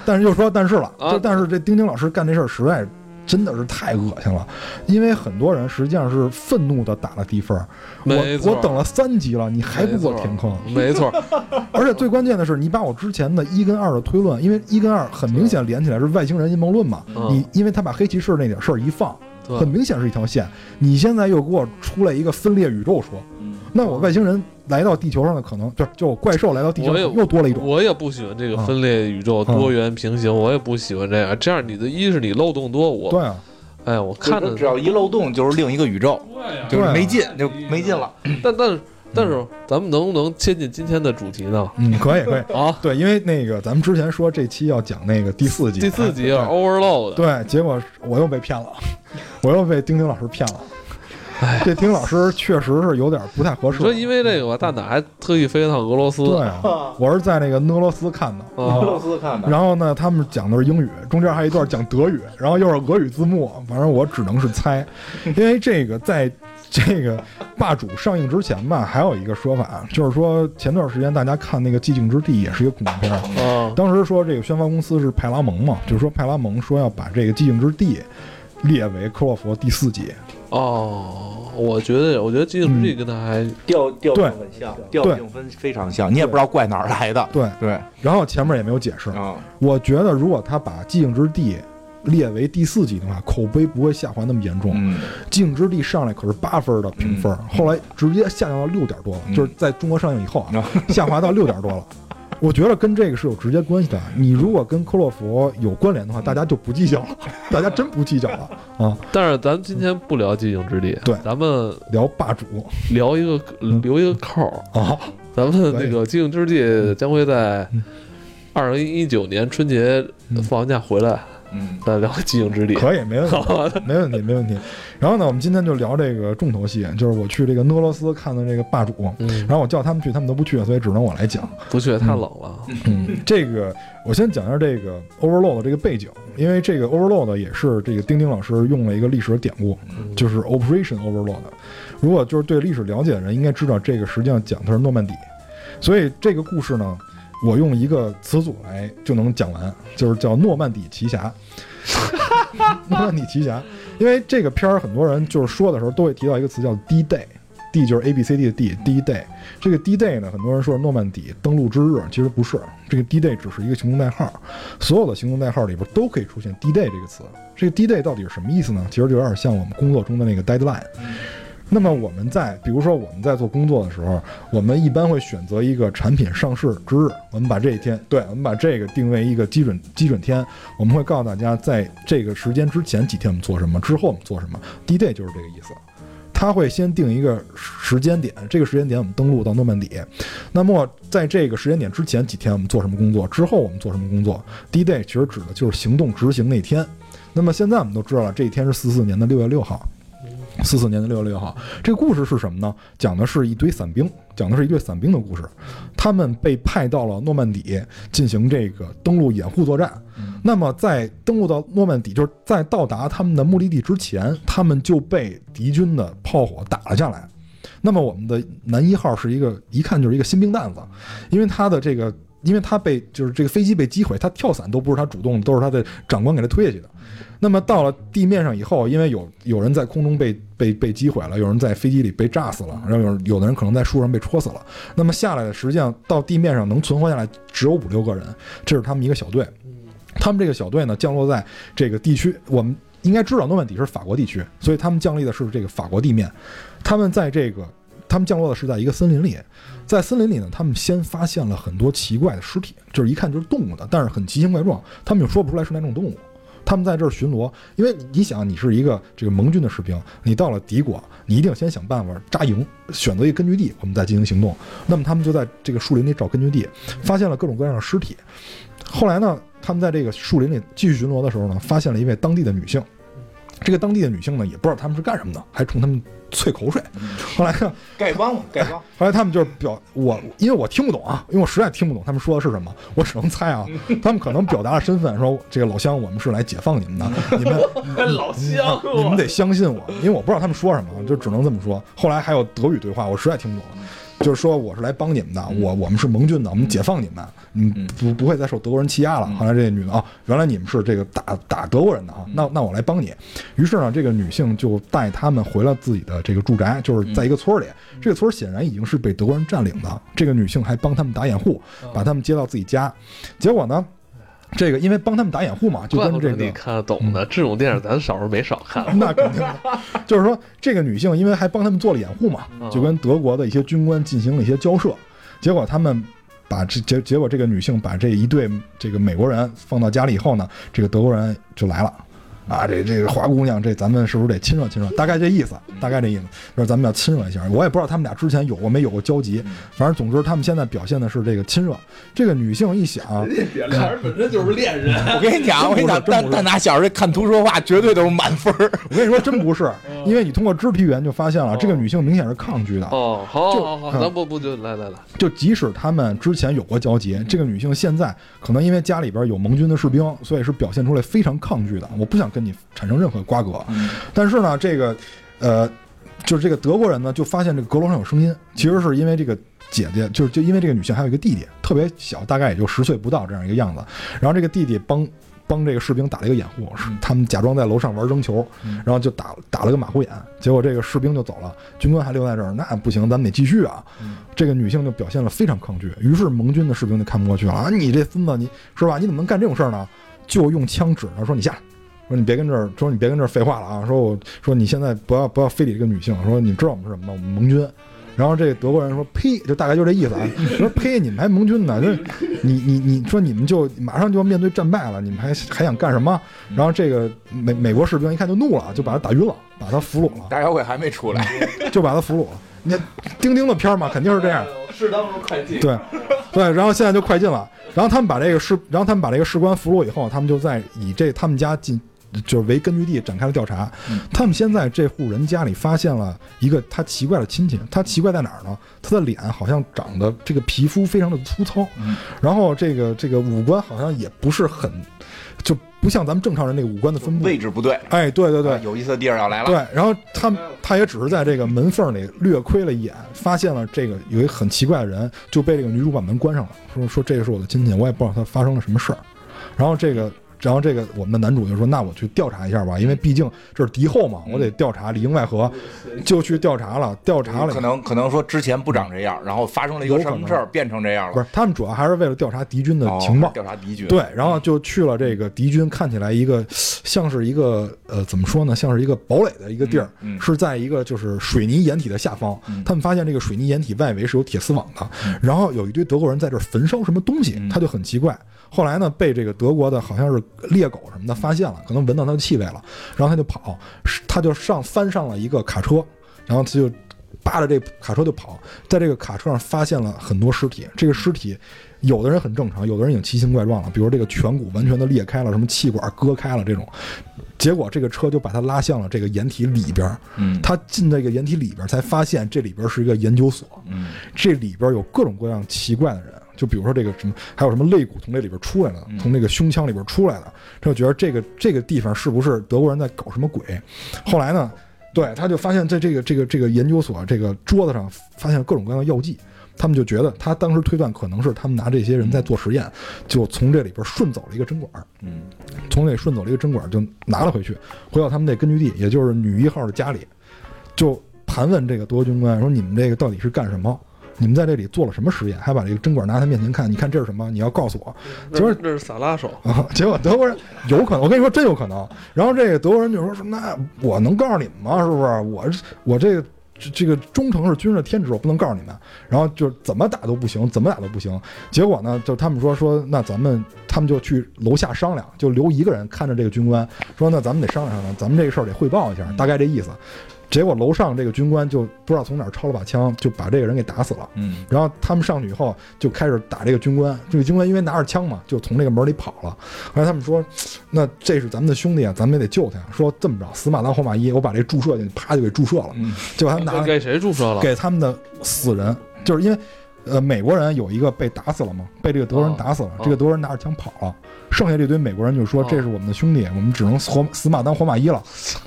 但是又说但是了，但是这丁丁老师干这事儿实在真的是太恶心了，因为很多人实际上是愤怒的打了低分儿，我我等了三集了，你还不给我填坑？没错，而且最关键的是，你把我之前的一跟二的推论，因为一跟二很明显连起来是外星人阴谋论嘛，嗯。你因为他把黑骑士那点事儿一放，很明显是一条线，你现在又给我出来一个分裂宇宙说，那我外星人来到地球上的可能，就就怪兽来到地球又多了一种。我也不喜欢这个分裂宇宙、嗯多元平行，我也不喜欢这样。这样你的一是你漏洞多，我对啊，哎，我看着只要一漏洞就是另一个宇宙，就是对啊没劲，就没劲了。但但是但是咱们能不能切进今天的主题呢？嗯，可以可以。啊，对，因为那个咱们之前说这期要讲那个第四集，第四集啊 Overload，对，结果我又被骗了，我又被丁丁老师骗了。哎。这丁老师确实是有点不太合适。说因为这个吧，蛋挞还特意飞一趟俄罗斯，对啊，我是在那个俄罗斯看的。啊。俄罗斯看的，然后呢，他们讲的是英语，中间还有一段讲德语，然后又是俄语字幕，反正我只能是猜，因为这个在这个霸主上映之前吧，还有一个说法，就是说前段时间大家看那个《寂静之地》也是一个恐怖片当时说这个宣发公司是派拉蒙嘛，就是说派拉蒙说要把这个《寂静之地》列为科洛弗第四集，哦，我觉得我觉得《寂静之地》跟他还调调很像，调性分非常像，你也不知道怪哪儿来的。对，对然后前面也没有解释。啊，我觉得如果他把《寂静之地》列为第四集的话，口碑不会下滑那么严重。嗯，寂静之地上来可是八分的评分，后来直接下降到六点多了，嗯就是在中国上映以后啊，嗯下滑到六点多了。我觉得跟这个是有直接关系的。你如果跟科洛弗有关联的话，大家就不计较了，大家真不计较了啊！但是咱们今天不聊《寂静之地》，对。咱们聊霸主。聊一个嗯。留一个扣儿，啊，咱们那个《寂静之地》将会在嗯。二零一九年春节嗯。放完假回来嗯，再聊《寂静之地》。可以，没问题，没问题，没问题。然后呢，我们今天就聊这个重头戏，就是我去这个俄罗斯看的这个霸主，嗯然，后我叫他们去，他们都不去，所以只能我来讲。不去太冷了。嗯，这个我先讲一下这个 Overload 的这个背景，因为这个 Overload 也是这个丁丁老师用了一个历史的典故，就是 Operation Overload。如果就是对历史了解的人，应该知道这个实际上讲的是诺曼底，所以这个故事呢，我用一个词组来就能讲完，就是叫诺曼底奇侠。诺曼底奇侠，因为这个片儿很多人就是说的时候都会提到一个词叫 D-Day。D 就是 A B C D 的 D，D Day。这个 D Day 呢，很多人说是诺曼底登陆之日，其实不是。这个 D Day 只是一个行动代号，所有的行动代号里边都可以出现 D Day 这个词。这个 D Day 到底是什么意思呢？其实就有点像我们工作中的那个 deadline。那么我们在，比如说我们在做工作的时候，我们一般会选择一个产品上市之日，我们把这一天，对，我们把这个定为一个基准基准天，我们会告诉大家，在这个时间之前几天我们做什么，之后我们做什么。D Day 就是这个意思。他会先定一个时间点，这个时间点我们登陆到诺曼底。那么在这个时间点之前几天我们做什么工作，之后我们做什么工作？D Day 其实指的就是行动执行那天。那么现在我们都知道了，这一天是四四年的六月六号。四四年的六月六号，这个故事是什么呢？讲的是一堆伞兵，讲的是一队伞兵的故事。他们被派到了诺曼底进行这个登陆掩护作战。那么在登陆到诺曼底，就是在到达他们的目的地之前，他们就被敌军的炮火打了下来。那么我们的男一号是一个一看就是一个新兵蛋子，因为他的这个，因为他被就是这个飞机被击毁，他跳伞都不是他主动的，都是他的长官给他推下去的。那么到了地面上以后，因为有有人在空中被被被击毁了，有人在飞机里被炸死了，然后有有的人可能在树上被戳死了。那么下来的实际上到地面上能存活下来只有五六个人，这是他们一个小队。他们这个小队呢降落在这个地区，我们应该知道诺曼底是法国地区，所以他们降立的是这个法国地面。他们在这个他们降落的是在一个森林里，在森林里呢，他们先发现了很多奇怪的尸体，就是一看就是动物的，但是很奇形怪状，他们又说不出来是哪种动物。他们在这儿巡逻，因为你想，你是一个这个盟军的士兵，你到了敌国，你一定先想办法扎营，选择一个根据地，我们再进行行动。那么他们就在这个树林里找根据地，发现了各种各样的尸体。后来呢，他们在这个树林里继续巡逻的时候呢，发现了一位当地的女性。这个当地的女性呢，也不知道他们是干什么的，还冲他们啐口水。后来呢，丐帮嘛，丐帮。后来他们就是表我，因为我听不懂啊，因为我实在听不懂他们说的是什么，我只能猜啊。他们可能表达了身份，说这个老乡，我们是来解放你们的，你们老乡，你们得相信我，因为我不知道他们说什么，就只能这么说。后来还有德语对话，我实在听不懂。就是说我是来帮你们的，我我们是盟军的，我们解放你们，嗯，不不会再受德国人欺压了。后来这个女的啊，原来你们是这个打打德国人的啊，那那我来帮你。于是呢，这个女性就带他们回了自己的这个住宅，就是在一个村里。这个村显然已经是被德国人占领的。这个女性还帮他们打掩护，把他们接到自己家。结果呢，这个因为帮他们打掩护嘛，就跟这个你看得懂的。这种电影 咱小时候没少看。那肯定的，就是说这个女性因为还帮他们做了掩护嘛，嗯就跟德国的一些军官进行了一些交涉，结果他们把这结结果这个女性把这一对这个美国人放到家里以后呢，这个德国人就来了。啊，这这个花姑娘，这咱们是不是得亲热亲热？大概这意思，大概这意思，就是咱们要亲热一下。我也不知道他们俩之前有过没有过交集，反正总之他们现在表现的是这个亲热。这个女性一想，俩人本身就是恋人，我跟你讲，我跟你讲，但但拿小时候看图说话，绝对都是满分儿。我跟你说，真不是，因为你通过肢体语言就发现了，这个女性明显是抗拒的。哦，好就好好，嗯咱不不就来来来，就即使他们之前有过交集，这个女性现在可能因为家里边有盟军的士兵，所以是表现出来非常抗拒的。我不想跟你产生任何瓜葛。但是呢，这个呃，就是这个德国人呢，就发现这个阁楼上有声音，其实是因为这个姐姐，就是就因为这个女性还有一个弟弟，特别小，大概也就十岁不到这样一个样子。然后这个弟弟帮。帮这个士兵打了一个掩护，是他们假装在楼上玩扔球，然后就打打了个马虎眼，结果这个士兵就走了，军官还留在这儿，那不行，咱们得继续啊。这个女性就表现了非常抗拒，于是盟军的士兵就看不过去了啊！你这孙子，你是吧？你怎么能干这种事儿呢？就用枪指着说你下来，说你别跟这儿，说你别跟这儿废话了啊！说我说你现在不要不要非礼这个女性，说你知道我们是什么吗？我们盟军。然后这个德国人说呸，就大概就这意思啊，说呸，你们还盟军呢？就是你你你说你们就马上就要面对战败了，你们还还想干什么？然后这个美美国士兵一看就怒了，就把他打晕了，把他俘虏了，大小鬼还没出来，就把他俘虏了。你看钉钉的片儿嘛，肯定是这样。适当的快进。对，对，然后现在就快进了，然后他们把这个士，然后他们把这个士官俘虏以后，他们就在以这他们家进。就是为根据地展开了调查，他们先在这户人家里发现了一个他奇怪的亲戚。他奇怪在哪儿呢？他的脸好像长得这个皮肤非常的粗糙，然后这个这个五官好像也不是很，就不像咱们正常人那个五官的分布。位置不对。哎，对对对啊，有意思的地儿要来了。对，然后他他也只是在这个门缝里略窥了一眼，发现了这个有一个很奇怪的人，就被这个女主把门关上了，说说这个是我的亲戚，我也不知道他发生了什么事儿。然后这个，然后这个我们的男主就说，那我去调查一下吧，因为毕竟这是敌后嘛，我得调查里应外合，就去调查了，调查了可。能可能说之前不长这样，然后发生了一个什么事儿变成这样了。不是，他们主要还是为了调查敌军的哦情报。调查敌军。对，然后就去了这个敌军，看起来一个像是一个呃，怎么说呢，像是一个堡垒的一个地儿，嗯嗯是在一个就是水泥掩体的下方。他们发现这个水泥掩体外围是有铁丝网的，然后有一堆德国人在这儿焚烧什么东西，他就很奇怪。后来呢，被这个德国的好像是猎狗什么的发现了，可能闻到它的气味了，然后他就跑，是他就上翻上了一个卡车，然后他就扒着这卡车就跑，在这个卡车上发现了很多尸体，这个尸体。有的人很正常，有的人已经奇形怪状了，比如这个颧骨完全的裂开了，什么气管割开了这种。结果这个车就把他拉向了这个掩体里边儿，嗯他进这个掩体里边儿才发现这里边是一个研究所，嗯这里边有各种各样奇怪的人，就比如说这个什么，还有什么肋骨从这里边出来的，从那个胸腔里边出来的，他就觉得这个这个地方是不是德国人在搞什么鬼？后来呢，对，他就发现在这个这个这个研究所这个桌子上发现各种各样的药剂。他们就觉得，他当时推断可能是他们拿这些人在做实验，就从这里边顺走了一个针管儿，嗯从那里顺走了一个针管儿，就拿了回去，回到他们那根据地，也就是女一号的家里，就盘问这个德国军官说：“你们这个到底是干什么？你们在这里做了什么实验？还把这个针管拿他面前看，你看这是什么？你要告诉我。”结果这是这是萨拉手，啊，结果德国人有可能，我跟你说真有可能。然后这个德国人就说说，那我能告诉你们吗？是不是？我我这个这这个忠诚是军人的天职，我不能告诉你们。然后就怎么打都不行，怎么打都不行。结果呢，就他们说说，那咱们他们就去楼下商量，就留一个人看着这个军官，说那咱们得商量商量，咱们这个事儿得汇报一下，大概这意思。结果楼上这个军官就不知道从哪儿抄了把枪，就把这个人给打死了。嗯然后他们上去以后就开始打这个军官，这个军官因为拿着枪嘛，就从这个门里跑了。后来他们说，那这是咱们的兄弟啊，咱们也得救他呀。说这么着，死马当活马医，我把这注射进去，啪就给注射了。嗯结果他们拿给谁注射了？给他们的死人，就是因为呃美国人有一个被打死了嘛，被这个德国人打死了，哦这个德国人拿着枪跑了。剩下这堆美国人就说：“哦这是我们的兄弟，我们只能活死马当活马医了。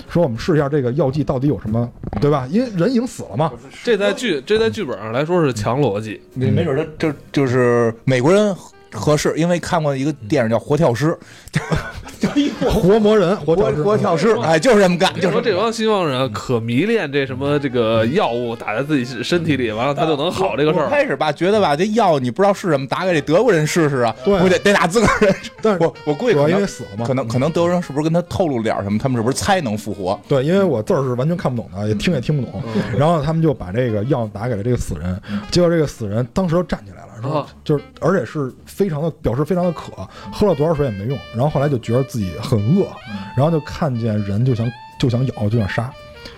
说我们试一下这个药剂到底有什么，对吧？因为人已经死了嘛。这在剧这在剧本上来说是强逻辑，你没准他就就是美国人合适，因为看过一个电影叫《活跳尸》，活魔人，活活活跳尸，哎，就是这么干，就是说这帮西方人可迷恋这什么这个药物打在自己身体里，完了他就能好这个事儿。开始吧，觉得吧，这药你不知道是什么，打给这德国人试试啊，对不得得打自个儿人。但是我我估计主要因为死了嘛可能可能德国人是不是跟他透露点什么？他们是不是猜能复活？对，因为我字儿是完全看不懂的，也听也听不懂。然后他们就把这个药打给了这个死人，结果这个死人当时就站起来了，然后啊就是而且是非常的表示非常的渴，喝了多少水也没用。然后后来就觉得自己很饿，然后就看见人就想就想咬就想杀。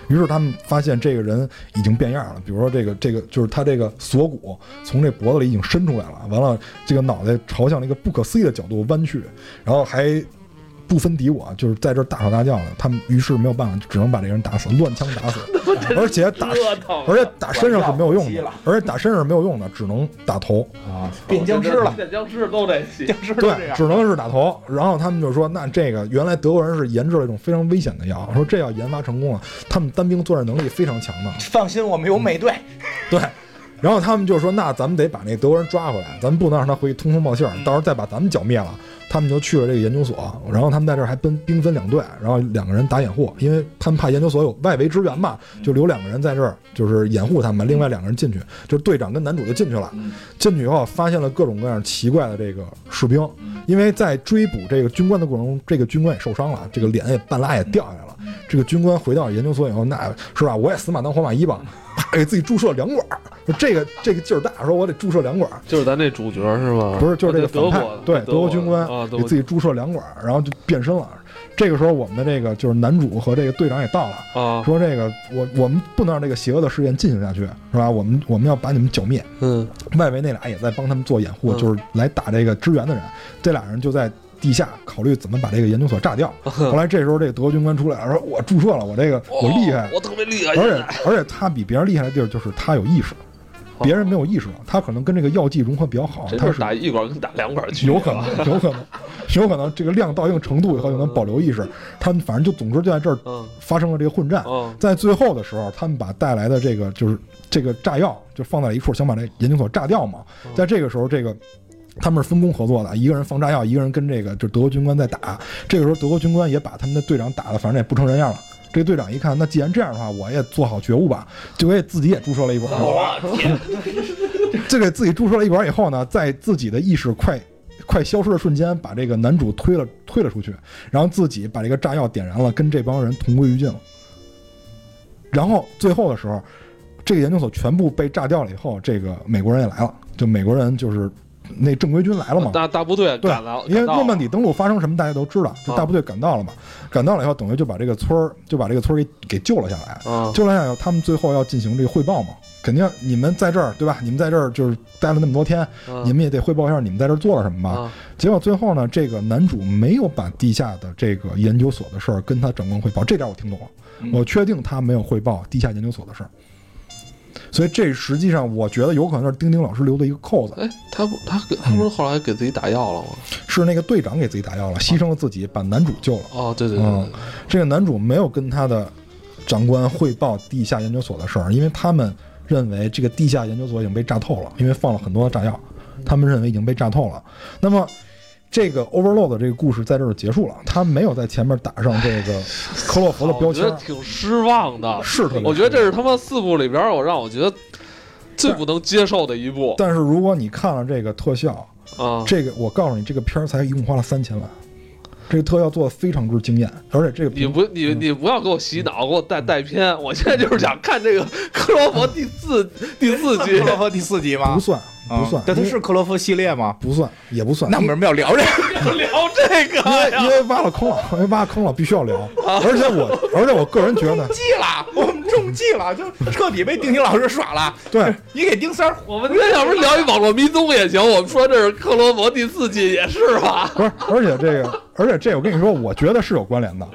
于是他们发现这个人已经变样了，比如说这个这个就是他这个锁骨从这脖子里已经伸出来了，完了这个脑袋朝向了一个不可思议的角度弯曲，然后还不分敌我，就是在这儿大吵大叫的。他们于是没有办法，只能把这个人打死，乱枪打死，而且打而且打身上是没有用的，而且打身上是没有用的，只能打头。啊，变僵尸了，变僵尸都得戏。僵尸对，只能是打头。然后他们就说，那这个原来德国人是研制了一种非常危险的药，说这药研发成功了，他们单兵作战能力非常强的。放心，我们有美队。对，然后他们就说，那咱们得把那德国人抓回来，咱们不能让他回去通风报信儿，到时候再把咱们剿灭了。他们就去了这个研究所，然后他们在这儿还分兵分两队，然后两个人打掩护，因为他们怕研究所有外围支援嘛，就留两个人在这儿，就是掩护他们，另外两个人进去，就是队长跟男主就进去了。进去以后发现了各种各样奇怪的这个士兵，因为在追捕这个军官的过程中，这个军官也受伤了，这个脸也半拉也掉下来了。这个军官回到研究所以后，那是吧，我也死马当活马医吧，啪给自己注射两管儿，就这个这个劲儿大，说我得注射两管儿。就是咱那主角是吗？不是，就是这个反派对德德国军官给自己注射两管儿，然后就变身了。这个时候，我们的这个就是男主和这个队长也到了，啊，说这个我我们不能让这个邪恶的事件进行下去，是吧？我们我们要把你们剿灭。嗯外围那俩也在帮他们做掩护，嗯就是来打这个支援的人。这俩人就在地下考虑怎么把这个研究所炸掉。后来这时候，这个德国军官出来了，说我注射了，我这个我厉害。哦，我特别厉害，而且而且他比别人厉害的地儿就是他有意识，别人没有意识，他可能跟这个药剂融合比较好，他是打一管跟打两管去，有可能，有可能，有可能这个量到一定程度以后就能保留意识。他们反正就总之就在这儿嗯。发生了这个混战。嗯。在最后的时候，他们把带来的这个就是这个炸药就放在了一处，想把这研究所炸掉嘛。在这个时候，这个他们是分工合作的，一个人放炸药，一个人跟这个就德国军官在打。这个时候，德国军官也把他们的队长打的，反正也不成人样了。这个队长一看，那既然这样的话，我也做好觉悟吧，就给自己也注射了一管。我天，这给自己注射了一管以后呢，在自己的意识快快消失的瞬间，把这个男主推了推了出去，然后自己把这个炸药点燃了，跟这帮人同归于尽了。然后最后的时候，这个研究所全部被炸掉了以后，这个美国人也来了，就美国人就是那正规军来了嘛，大大部队对赶了，因为诺曼底登陆发生什么大家都知道，就大部队赶到了嘛，赶到了以后，等于就把这个村儿就把这个村儿给给救了下来。啊，救了下来以后，他们最后要进行这个汇报嘛，肯定你们在这儿对吧？你们在这儿就是待了那么多天，啊你们也得汇报一下你们在这儿做了什么吧。啊结果最后呢，这个男主没有把地下的这个研究所的事儿跟他长官汇报，这点我听懂了，嗯我确定他没有汇报地下研究所的事儿。所以这实际上我觉得有可能是丁丁老师留的一个扣子，哎，他不，他给他不是后来给自己打药了吗？是那个队长给自己打药了，牺牲了自己，把男主救了。哦，对对对嗯，这个男主没有跟他的长官汇报地下研究所的事儿，因为他们认为这个地下研究所已经被炸透了，因为放了很多炸药，他们认为已经被炸透了。那么，这个 Overload 的这个故事在这儿结束了，他没有在前面打上这个克洛弗的标签我觉得，挺失望的。是特别。我觉得这是他妈四部里边我让我觉得最不能接受的一部但是如果你看了这个特效，啊！这个我告诉你，这个片儿才一共花了三千万，这个特效做的非常之惊艳，而且这个你不，你你不要给我洗脑，给我带带偏。我现在就是想看这个 克罗佛第四第四集克。洛佛第四集吗？不算不算啊，但它是克洛夫系列吗？不算也不算，那我们为什么要聊这个？聊这个因为因？为挖了坑了，因为挖坑了，必须要聊。而且我，而且我个人觉得，计了，我们中计了，就彻底被丁丁老师耍了。对，你给丁三儿我们那要不是聊一网络迷踪也行，我们说这是克罗佛第四季也是吧？不是，而且这个，而且这我跟你说，我觉得是有关联的，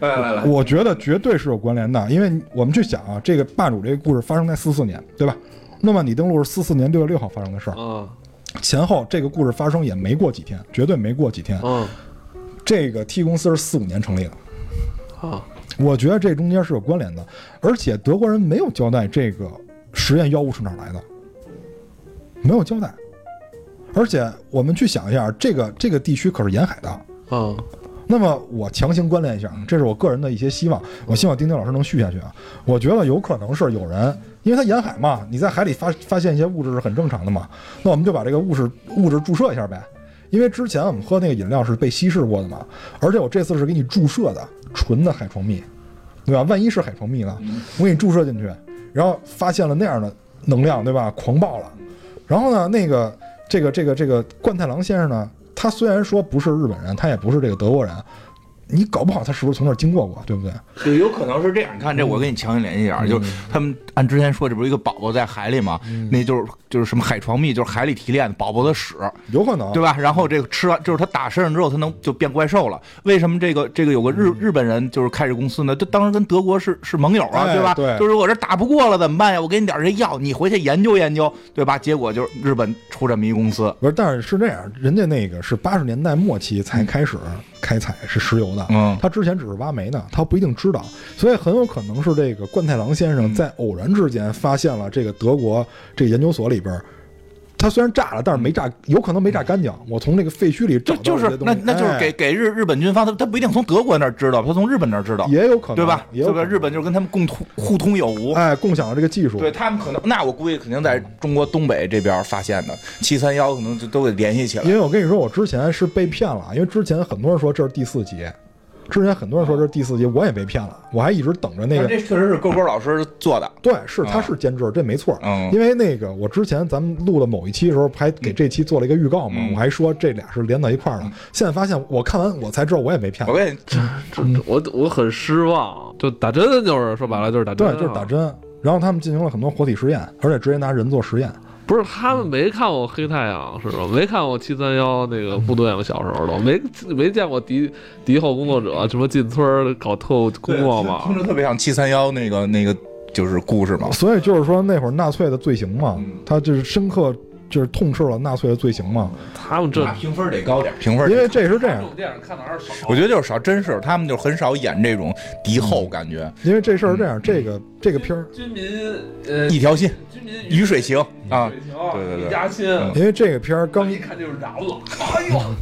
来来来，我觉得绝对是有关联的，因为我们去想啊，这个霸主这个故事发生在四四年，对吧？诺曼底登陆是四四年六月六号发生的事儿，嗯前后这个故事发生也没过几天，绝对没过几天。嗯这个 T 公司是四五年成立的，啊，我觉得这中间是有关联的，而且德国人没有交代这个实验药物是哪儿来的，没有交代。而且我们去想一下，这个这个地区可是沿海的，嗯那么我强行关联一下，这是我个人的一些希望。我希望丁丁老师能续下去啊。我觉得有可能是有人，因为它沿海嘛，你在海里发发现一些物质是很正常的嘛。那我们就把这个物质物质注射一下呗。因为之前我们喝那个饮料是被稀释过的嘛，而且我这次是给你注射的纯的海床蜜，对吧？万一是海床蜜呢？我给你注射进去，然后发现了那样的能量，对吧？狂暴了。然后呢，那个这个这个这个冠太郎先生呢，他虽然说不是日本人，他也不是这个德国人，你搞不好他是不是从那儿经过过，对不对？对，有可能是这样。你看这，我跟你强行联系一下，就是他们按之前说，这不是一个宝宝在海里吗？那就是就是什么海床蜜，就是海里提炼的宝宝的屎，有可能，对吧？然后这个吃完，就是他打身上之后，他能就变怪兽了。为什么这个这个有个日日本人就是开这公司呢？他当时跟德国是是盟友啊，哎对吧？对就是我这打不过了怎么办呀？我给你点这药，你回去研究研究，对吧？结果就是日本出这么一公司，不是，但是是这样，人家那个是八十年代末期才开始开采是石油的，嗯他之前只是挖煤呢，他不一定知道，所以很有可能是这个冠太郎先生在偶然之间发现了这个德国这个研究所里边。他虽然炸了，但是没炸，有可能没炸干净。我从那个废墟里找就就是那那就是哎给给日日本军方，他他不一定从德国那儿知道，他从日本那儿知道，也有可能，对吧？对吧？也有可能日本就是跟他们共通互通有无。哎共享了这个技术，对他们可能，那我估计肯定在中国东北这边发现的，七三幺可能就都给联系起来因。为我跟你说，我之前是被骗了，因为之前很多人说这是第四集，之前很多人说这是第四集，我也被骗了，我还一直等着那个。这确实是勾勾老师做的，对，是他是监制，这没错。嗯因为那个我之前咱们录的某一期的时候，还给这期做了一个预告嘛，嗯我还说这俩是连到一块儿的。现在发现我看完我才知道我也没骗我。跟你这我我很失望，就打针就是说白了就是打针对啊，，就是打针。然后他们进行了很多活体实验，而且直接拿人做实验。不是他们没看过《黑太阳》是吧？没看过七三幺那个部队吗？小时候都没没见过敌敌后工作者 什么进村儿搞特务工作听？着特别像七三幺那个那个就是故事嘛。所以就是说那会儿纳粹的罪行嘛，嗯他就是深刻就是痛斥了纳粹的罪行嘛。他们这评分得高点，评分因为这是这样，电影看的还是少。我觉得就是少，真是他们就很少演这种敌后感觉，因为这事儿是这样，这个这个片儿，军民呃一条心，军民鱼水情啊，对对对一家亲。因为这个片儿刚刚一看就是燃了，哎呦！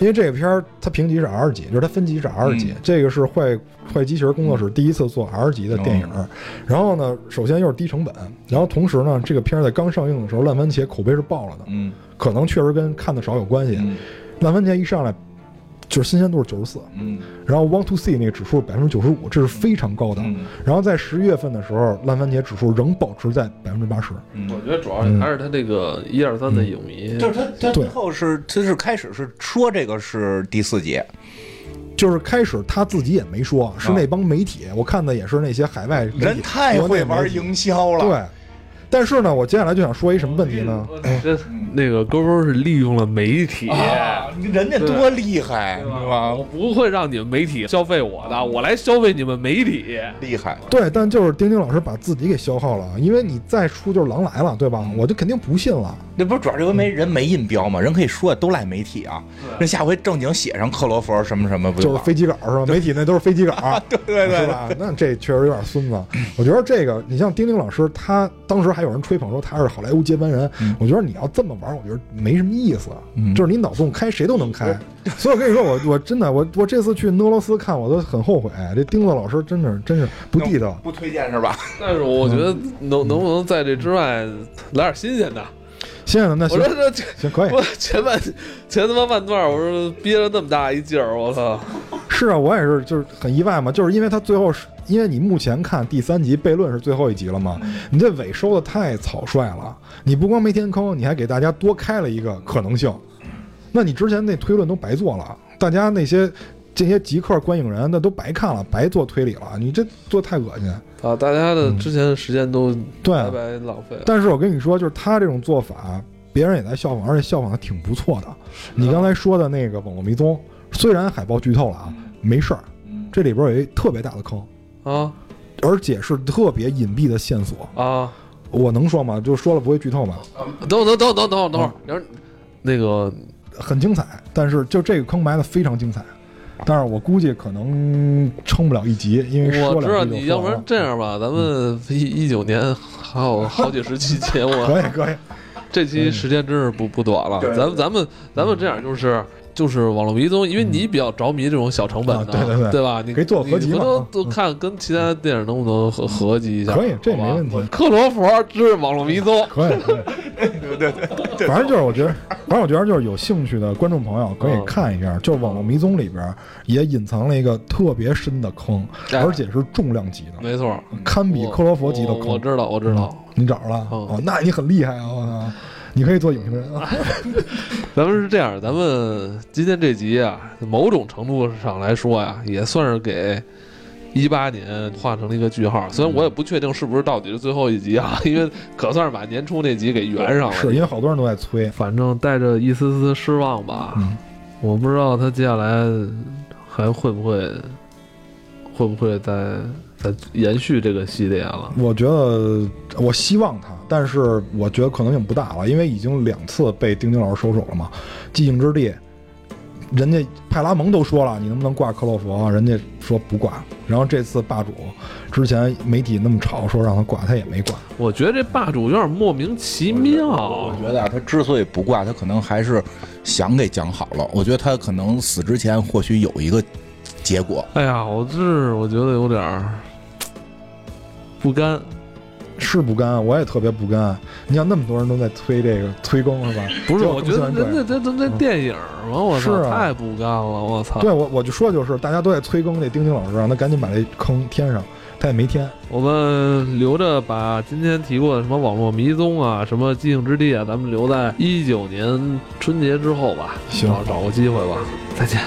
因为这个片儿它评级是 R 级，就是它分级是 R 级，嗯这个是坏坏机器人工作室第一次做 R 级的电影。哦然后呢，首先又是低成本，然后同时呢，这个片儿在刚上映的时候，烂番茄口碑是爆了的，嗯可能确实跟看的少有关系。嗯烂番茄一上来就是新鲜度是九十四，嗯然后 Want to See 那个指数百分之九十五，这是非常高的。嗯然后在十一月份的时候，烂番茄指数仍保持在百分之八十。嗯我觉得主要还是他这个一二三的影迷，就是他他最后是他是开始是说这个是第四集，就是开始他自己也没说，是那帮媒体，我看的也是那些海外媒体人太会玩营销了。对，但是呢，我接下来就想说一什么问题呢？这那个勾勾是利用了媒体。啊，人家多厉害，对吧我？不会让你们媒体消费我的，我来消费你们媒体。厉害，对，但就是丁丁老师把自己给消耗了，因为你再出就是狼来了，对吧？我就肯定不信了。那不是主要这回没人没印标嘛？人可以说都赖媒体啊。那下回正经写上克罗佛什么什么，不就是飞机稿是吧？媒体那都是飞机稿，对对对是吧？那这确实有点孙子。我觉得这个，你像丁丁老师，他当时还有人吹捧说他是好莱坞接班人。我觉得你要这么玩，我觉得没什么意思。嗯就是你脑洞开谁都能开。所以我跟你说，我我真的我我这次去俄罗斯看，我都很后悔。这钉子老师真的真是不地道。不推荐是吧？但是我觉得能能不能在这之外来点新鲜的？新鲜的，那行我说这这行可以。我前半前他妈半段，我说憋了那么大一劲儿，我操！是啊，我也是，就是很意外嘛，就是因为他最后是，因为你目前看第三集悖论是最后一集了嘛，你这尾收的太草率了，你不光没填坑，你还给大家多开了一个可能性，那你之前那推论都白做了，大家那些这些极客观影人那都白看了，白做推理了，你这做太恶心。啊，大家的之前的时间都对白白浪费了。但是我跟你说，就是他这种做法，别人也在效仿，而且效仿的挺不错的。你刚才说的那个网络迷踪，虽然海报剧透了啊，没事儿，这里边有一特别大的坑。啊而且是特别隐蔽的线索。啊！我能说吗？就说了不会剧透吗？等等等等等会儿等会儿，然后那个很精彩，但是就这个坑埋的非常精彩。但是我估计可能撑不了一集，因为说我知道你要不然。这样吧，咱们一一九年还有好几十期节目，可以可以，这期时间真是不不短了。对咱们咱们咱们这样就是。就是网络迷踪，因为你比较着迷这种小成本的，啊对对对吧？你可以做合集嘛都都看跟其他电影能不能合合集一下？可以这没问题克罗佛之网络迷踪，可 以可以，对对对，反正就是我觉得，反正我觉得就是有兴趣的观众朋友可以嗯看一下，就是《网络迷踪》里边也隐藏了一个特别深的坑，哎而且是重量级的，没错，堪比克罗佛级的坑。我我知道，我知道。你找着了？嗯哦，那你很厉害啊！我操，你可以做影评人啊！咱们是这样，咱们今天这集啊，某种程度上来说呀，也算是给一八年画成了一个句号。虽然我也不确定是不是到底是最后一集啊，因为可算是把年初那集给圆上了。是因为好多人都在催，反正带着一丝丝失望吧。嗯我不知道他接下来还会不会会不会再再延续这个系列了。我觉得我希望他，但是我觉得可能性不大了，因为已经两次被丁丁老师收手了嘛。寂静之地，人家派拉蒙都说了，你能不能挂克洛弗啊？人家说不挂。然后这次霸主，之前媒体那么吵说让他挂，他也没挂。我觉得这霸主有点莫名其妙我。觉得啊，他之所以不挂，他可能还是想给讲好了。我觉得他可能死之前或许有一个结果。哎呀，我这我觉得有点儿不甘。是不甘，我也特别不甘。你想那么多人都在催这个 催更是吧？不是，我觉得果更新完人家这这这电影嘛，我操，是啊太不甘了，我操！对我我就说就是大家都在催更那丁丁老师，让他赶紧把这坑填上，他也没填。我们留着把今天提过的什么网络迷踪啊，什么寂静之地啊，咱们留在一九年春节之后吧，行找找个机会吧。再见。